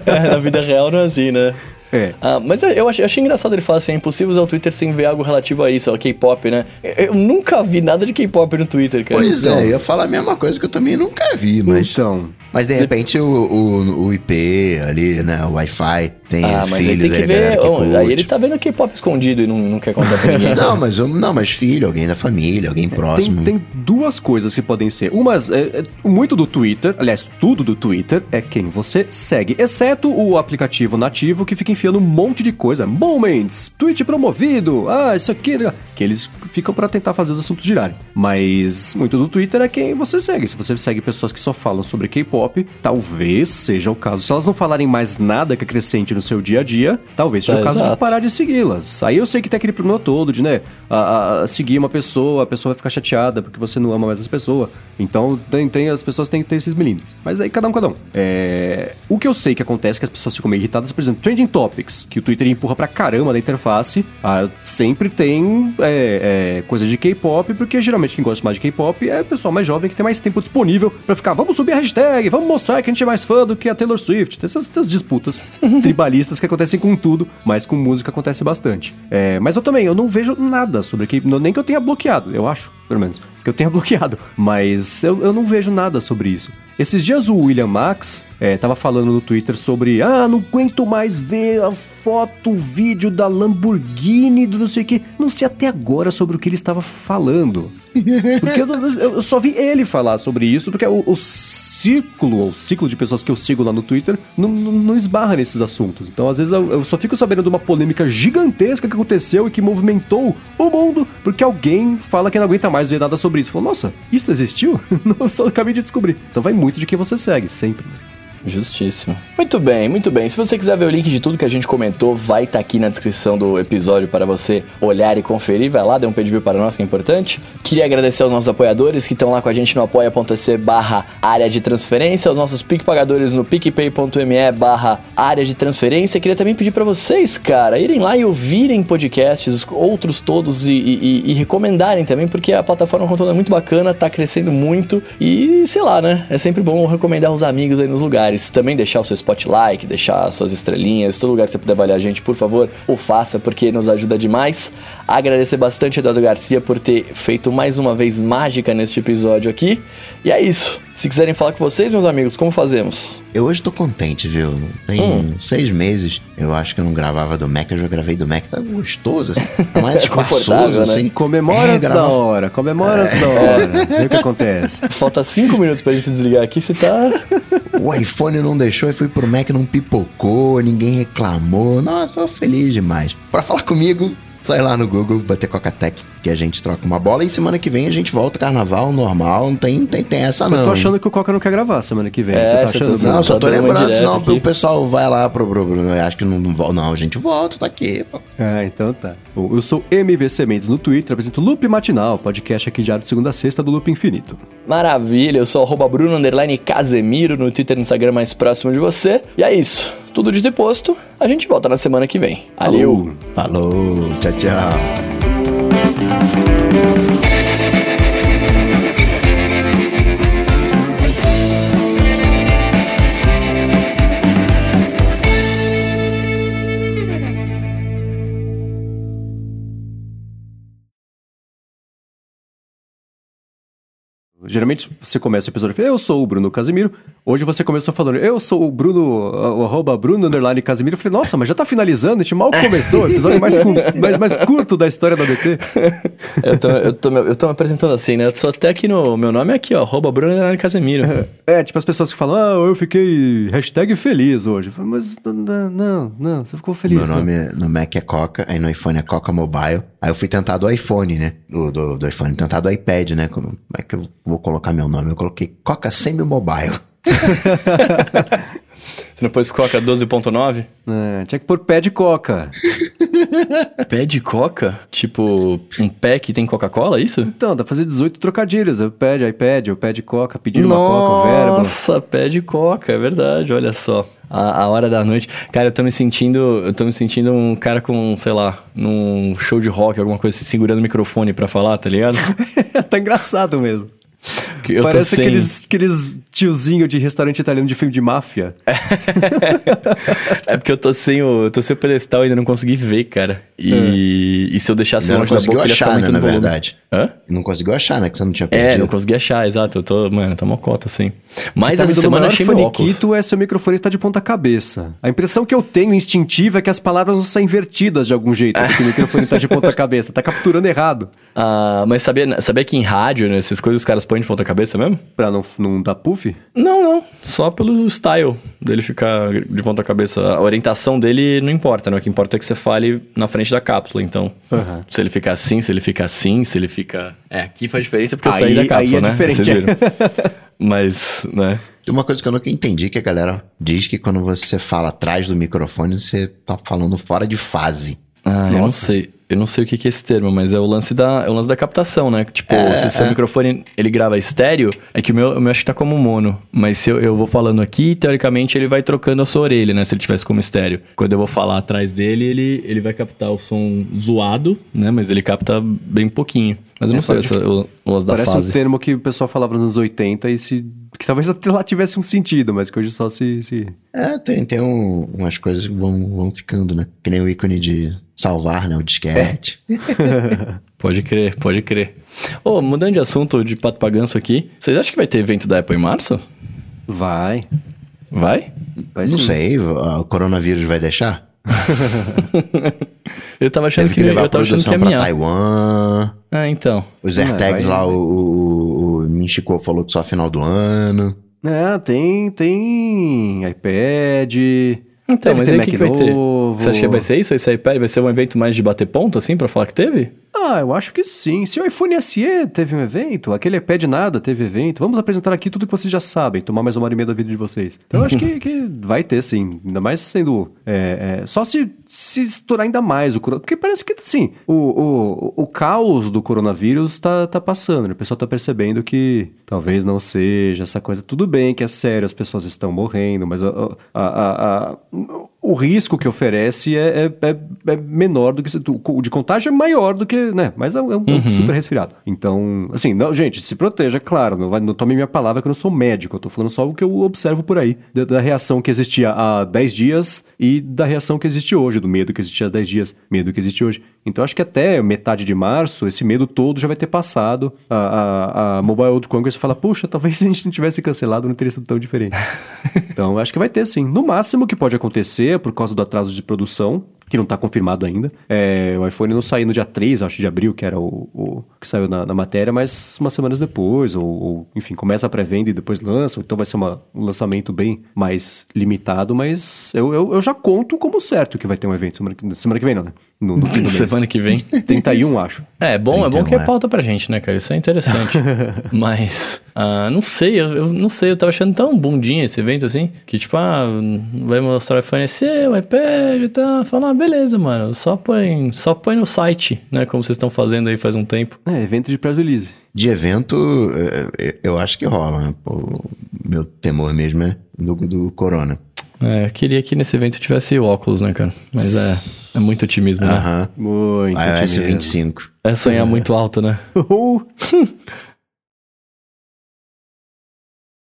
[SPEAKER 1] É, na vida real não é assim, né?
[SPEAKER 2] É.
[SPEAKER 1] Ah, mas eu, eu achei, achei engraçado ele falar assim, é impossível usar o Twitter sem ver algo relativo a isso, ao K-pop, né? Eu, eu nunca vi nada de K-pop no Twitter, cara.
[SPEAKER 3] Pois
[SPEAKER 2] então.
[SPEAKER 3] é, eu ia falar a mesma coisa que eu também nunca vi, mas.
[SPEAKER 2] Então,
[SPEAKER 3] Mas de repente o, o, o IP ali, né? O Wi-Fi tem
[SPEAKER 1] Ah, mas aí
[SPEAKER 3] filhos,
[SPEAKER 1] tem que
[SPEAKER 3] galera
[SPEAKER 1] ver.
[SPEAKER 3] que
[SPEAKER 1] oh, aí ele tá vendo K-pop escondido e não, não quer contar pra ninguém.
[SPEAKER 3] Não, mas, não, mas filho, alguém da família, alguém próximo.
[SPEAKER 2] tem, tem duas coisas que podem ser. Umas, é, é, muito do Twitter, aliás, tudo do Twitter é quem você segue, exceto o aplicativo nativo que fica enfiando um monte de coisa. Moments, tweet promovido, ah, isso aqui. Que eles ficam pra tentar fazer os assuntos girarem. Mas muito do Twitter é quem você segue. Se você segue pessoas que só falam sobre K-pop, talvez seja o caso. Se elas não falarem mais nada que acrescente no seu dia a dia, talvez seja
[SPEAKER 1] É,
[SPEAKER 2] o caso de
[SPEAKER 1] exato.
[SPEAKER 2] parar de segui-las. Aí eu sei que tem aquele problema todo de, né, a- a- seguir uma pessoa, a pessoa vai ficar chateada porque você não ama mais essa pessoa. Então tem, tem- as pessoas têm que ter esses milímetros. Mas aí cada um, cada um. É, o que eu sei que acontece é que as pessoas ficam meio irritadas, por exemplo, Trending Topics, que o Twitter empurra pra caramba na interface, ah, sempre tem é, é, coisa de K-pop, porque geralmente quem gosta mais de K-pop é o pessoal mais jovem que tem mais tempo disponível pra ficar, vamos subir a hashtag, vamos mostrar que a gente é mais fã do que a Taylor Swift. Tem essas, essas disputas tribalistas que acontecem com tudo, mas com música acontece bastante. É, mas eu também, eu não vejo nada sobre K-pop, nem que eu tenha bloqueado, eu acho, pelo menos, que eu tenha bloqueado, mas eu, eu não vejo nada sobre isso. Esses dias o William Max é, tava falando no Twitter sobre Ah, não aguento mais ver a foto, o vídeo da Lamborghini do não sei o que. Não sei até agora sobre o que ele estava falando. Porque eu, eu- só vi ele falar sobre isso, porque o, o círculo, ou ciclo de pessoas que eu sigo lá no Twitter, não, não, não esbarra nesses assuntos. Então, às vezes, eu, eu só fico sabendo de uma polêmica gigantesca que aconteceu e que movimentou o mundo, porque alguém fala que não aguenta mais ver nada sobre isso. Falou, nossa, isso existiu? não, só acabei de descobrir. Então vai muito de quem você segue, sempre.
[SPEAKER 1] Justíssimo. Muito bem, muito bem. Se você quiser ver o link de tudo que a gente comentou, vai estar aqui na descrição do episódio para você olhar e conferir. Vai lá, dê um page view para nós, que é importante. Queria agradecer aos nossos apoiadores que estão lá com a gente no apoia.se barra área de transferência, aos nossos PIC pagadores no picpay.me barra área de transferência. Queria também pedir para vocês, cara, irem lá e ouvirem podcasts, outros todos, e, e- e recomendarem também, porque a plataforma conteúdo é muito bacana, tá crescendo muito e, sei lá, né? É sempre bom recomendar os amigos aí nos lugares. Lugares, também deixar o seu spotlight, deixar suas estrelinhas, todo lugar que você puder avaliar a gente, por favor, o faça, porque nos ajuda demais. Agradecer bastante a Eduardo Garcia por ter feito mais uma vez mágica neste episódio aqui. E é isso. Se quiserem falar com vocês, meus amigos, como fazemos?
[SPEAKER 3] Eu hoje tô contente, viu? Tem
[SPEAKER 1] Hum.
[SPEAKER 3] seis meses, eu acho que eu não gravava do Mac, eu já gravei do Mac, tá gostoso, assim. Tá mais
[SPEAKER 1] É
[SPEAKER 3] espaçoso,
[SPEAKER 1] né?
[SPEAKER 3] assim.
[SPEAKER 2] Comemora
[SPEAKER 3] É,
[SPEAKER 2] antes da
[SPEAKER 3] grava-
[SPEAKER 2] hora, comemora antes da hora. Vê o que acontece.
[SPEAKER 1] Falta cinco minutos pra gente desligar aqui, você tá.
[SPEAKER 3] O iPhone não deixou e fui pro Mac, não pipocou, ninguém reclamou. Nossa, tô feliz demais. Pra falar comigo, sai lá no Google, bater Coca-Tech, que a gente troca uma bola. E semana que vem a gente volta carnaval normal, não tem, tem, tem essa não.
[SPEAKER 2] Eu tô achando que o Coca não quer gravar semana que vem.
[SPEAKER 1] É,
[SPEAKER 2] você tá
[SPEAKER 1] você
[SPEAKER 2] achando?
[SPEAKER 1] tá-
[SPEAKER 3] Não, só
[SPEAKER 1] Tá
[SPEAKER 3] tô
[SPEAKER 1] uma
[SPEAKER 3] lembrando, senão
[SPEAKER 1] aqui.
[SPEAKER 3] o pessoal vai lá pro Bruno. Eu acho que não, não volta. Não, a gente volta, tá aqui. pô.
[SPEAKER 2] Ah, então tá. Bom, eu sou MVC Mendes no Twitter, apresento Loop Matinal, podcast aqui diário de segunda a sexta do Loop Infinito.
[SPEAKER 1] Maravilha, eu sou arroba Bruno Underline Casemiro no Twitter e no Instagram mais próximo de você. E é isso. Tudo dito e posto, a gente volta na semana que vem. Valeu!
[SPEAKER 3] Falou, tchau, tchau.
[SPEAKER 2] Geralmente você começa o episódio falando, eu sou o Bruno Casemiro. Hoje você começou falando, eu sou o Bruno, o arroba Bruno Underline Casemiro. Eu falei, nossa, mas já tá finalizando, a gente mal começou, o episódio mais, cu- mais, mais curto da história da BT.
[SPEAKER 1] Eu tô, eu, tô, me- eu tô me apresentando assim, né? Eu sou até aqui no. Meu nome é aqui, ó, arroba Bruno Underline Casemiro.
[SPEAKER 2] É, tipo as pessoas que falam, ah, eu fiquei hashtag feliz hoje. Eu falei, mas não, não, não, você ficou feliz.
[SPEAKER 3] Meu
[SPEAKER 2] né?
[SPEAKER 3] nome é- no Mac é Coca, aí no iPhone é Coca Mobile. Aí eu fui tentar do iPhone, né? Do, do, do iPhone, tentar do iPad, né? Como é que eu vou colocar meu nome? Eu coloquei Coca Semi-Mobile.
[SPEAKER 1] Você não pôs Coca 12.9?
[SPEAKER 2] É, tinha que pôr pé de coca.
[SPEAKER 1] Pé de Coca? Tipo, um pé que tem Coca-Cola, é isso?
[SPEAKER 2] Então, dá pra fazer 18 trocadilhos. Eu pé de iPad, eu pé de coca, pedir uma coca, o verbo.
[SPEAKER 1] Nossa, pé de coca, é verdade, olha só. A, a hora da noite. Cara, eu tô me sentindo. Eu tô me sentindo um cara com, sei lá, num show de rock, alguma coisa segurando o microfone pra falar, tá ligado?
[SPEAKER 2] tá engraçado mesmo. Parece
[SPEAKER 1] sem-
[SPEAKER 2] aqueles, aqueles tiozinho de restaurante italiano de filme de máfia.
[SPEAKER 1] É porque eu tô sem o. Tô sem o pedestal e ainda não consegui ver, cara. E, e se eu deixasse
[SPEAKER 3] não
[SPEAKER 1] longe da
[SPEAKER 3] conseguiu
[SPEAKER 1] boca, ele ia ficar
[SPEAKER 3] achar, né?
[SPEAKER 1] muito
[SPEAKER 3] Na
[SPEAKER 1] no volume.
[SPEAKER 3] verdade.
[SPEAKER 1] Hã?
[SPEAKER 3] Não conseguiu achar, né? Que você não tinha
[SPEAKER 1] É,
[SPEAKER 3] perdido.
[SPEAKER 1] não consegui achar, exato. Eu tô, mano, tá uma cota, assim. Mas
[SPEAKER 2] Tá
[SPEAKER 1] essa semana
[SPEAKER 2] maior
[SPEAKER 1] achei meu óculos.
[SPEAKER 2] é seu microfone tá de ponta cabeça. A impressão que eu tenho instintiva é que as palavras não saem invertidas de algum jeito, porque o microfone tá de ponta cabeça. Tá capturando errado.
[SPEAKER 1] Ah, mas sabia, sabia que em rádio, né, essas coisas os caras põem de ponta cabeça mesmo?
[SPEAKER 2] Pra não, não dar puff?
[SPEAKER 1] Não, não. Só pelo style dele ficar de ponta cabeça. A orientação dele não importa, né? O que importa é que você fale na frente da cápsula. Então,
[SPEAKER 2] Aham.
[SPEAKER 1] se ele fica assim, se ele fica assim, se ele fica. É, aqui faz diferença porque eu saí
[SPEAKER 2] Aí-
[SPEAKER 1] da cápsula,
[SPEAKER 2] aí é
[SPEAKER 1] né?
[SPEAKER 2] diferente.
[SPEAKER 1] Vocês viram. Mas, né?
[SPEAKER 3] Tem uma coisa que eu nunca entendi, que a galera diz que quando você fala atrás do microfone, você tá falando fora de fase.
[SPEAKER 1] Ah, eu não
[SPEAKER 2] Nossa.
[SPEAKER 1] sei. Eu não sei o que que é esse termo, mas é o lance da, é o lance da captação, né? Tipo, se o seu microfone ele grava estéreo, é que o meu, o meu acho que tá como mono. Mas se eu, eu vou falando aqui, teoricamente ele vai trocando a sua orelha, né? Se ele tivesse como estéreo. Quando eu vou falar atrás dele, ele, ele vai captar o som zoado, né? Mas ele capta bem pouquinho. Mas eu não
[SPEAKER 2] É,
[SPEAKER 1] sei essa, o, o lance da
[SPEAKER 2] Parece
[SPEAKER 1] fase.
[SPEAKER 2] um termo que o pessoal falava nos anos 80 e se. que talvez até lá tivesse um sentido, mas que hoje só se. se...
[SPEAKER 3] É, tem, tem um- umas coisas que vão, vão ficando, né? Que nem o ícone de salvar, né? O disquete.
[SPEAKER 1] Pode crer, pode crer. Ô, mudando de assunto de pato pra ganso aqui, vocês acham que vai ter evento da Apple em março?
[SPEAKER 2] Vai.
[SPEAKER 1] Vai?
[SPEAKER 2] Vai
[SPEAKER 3] não sei, o coronavírus vai deixar?
[SPEAKER 1] Eu tava achando
[SPEAKER 3] Teve que
[SPEAKER 1] que,
[SPEAKER 3] levar
[SPEAKER 1] eu
[SPEAKER 3] a
[SPEAKER 1] tava achando que ia
[SPEAKER 3] pra. Taiwan.
[SPEAKER 1] Ah, então.
[SPEAKER 3] Os
[SPEAKER 2] Não,
[SPEAKER 3] AirTags
[SPEAKER 2] vai-
[SPEAKER 3] lá, o, o, o Minchico falou que só final do ano.
[SPEAKER 2] É, tem, tem iPad.
[SPEAKER 1] Então,
[SPEAKER 2] deve
[SPEAKER 1] mas
[SPEAKER 2] ter
[SPEAKER 1] aí o
[SPEAKER 2] Mac
[SPEAKER 1] que, que vai ter?
[SPEAKER 2] novo.
[SPEAKER 1] Você acha que vai ser isso? Esse iPad vai ser um evento mais de bater ponto, assim, pra falar que teve?
[SPEAKER 2] Ah, eu acho que sim. Se o iPhone SE teve um evento, aquele iPad nada teve evento, vamos apresentar aqui tudo que vocês já sabem, tomar mais uma hora e meia da vida de vocês. Então eu acho que, que vai ter sim. Ainda mais sendo. é, é, só se, se estourar ainda mais o coronavírus. Porque parece que, assim, o, o, o caos do coronavírus tá, tá passando, né? O pessoal tá percebendo que talvez não seja essa coisa. Tudo bem que é sério, as pessoas estão morrendo, mas a- a- a- a- o risco que oferece é, é, é- é menor do que. O de contágio é maior do que né? Mas é um, é um
[SPEAKER 1] Uhum.
[SPEAKER 2] super resfriado. Então, assim, não, gente, se proteja, claro. Não, vai, não tome minha palavra que eu não sou médico. Eu tô falando só o que eu observo por aí. Da, da reação que existia há 10 dias e da reação que existe hoje, do medo que existia há 10 dias, medo que existe hoje. Então, acho que até metade de março, esse medo todo já vai ter passado. A, a, a Mobile World Congress fala, puxa, talvez se a gente não tivesse cancelado, não teria sido tão diferente. então, acho que vai ter sim. No máximo, que pode acontecer, por causa do atraso de produção, que não está confirmado ainda. É, o iPhone não saiu no dia 3, acho, de abril, que era o, o que saiu na, na, matéria, mas umas semanas depois, ou, ou enfim, começa a pré-venda e depois lança, então vai ser uma, um lançamento bem mais limitado, mas eu, eu, eu, já conto como certo que vai ter um evento semana, semana que vem, não, né?
[SPEAKER 1] No, no fim do semana mês. que vem.
[SPEAKER 2] 31, acho.
[SPEAKER 1] É, bom, 31, é bom que é pauta pra gente, né, cara? Isso é interessante. mas, uh, não sei, eu, eu, não sei, eu tava achando tão bundinha esse evento assim, que tipo, ah, vai mostrar o iPhone SE, o iPad e tal. Falar, ah, beleza, mano, só põe, só põe no site, né, como vocês estão fazendo aí faz um tempo.
[SPEAKER 2] É, evento de press release.
[SPEAKER 3] De evento, eu acho que rola. Né? O meu temor mesmo é do, do Corona.
[SPEAKER 1] É, eu queria que nesse evento tivesse óculos, né, cara? Mas é, é muito otimismo, né?
[SPEAKER 3] Aham.
[SPEAKER 2] Muito
[SPEAKER 3] iOS
[SPEAKER 2] otimismo.
[SPEAKER 3] 25.
[SPEAKER 1] É sonhar muito alto, né?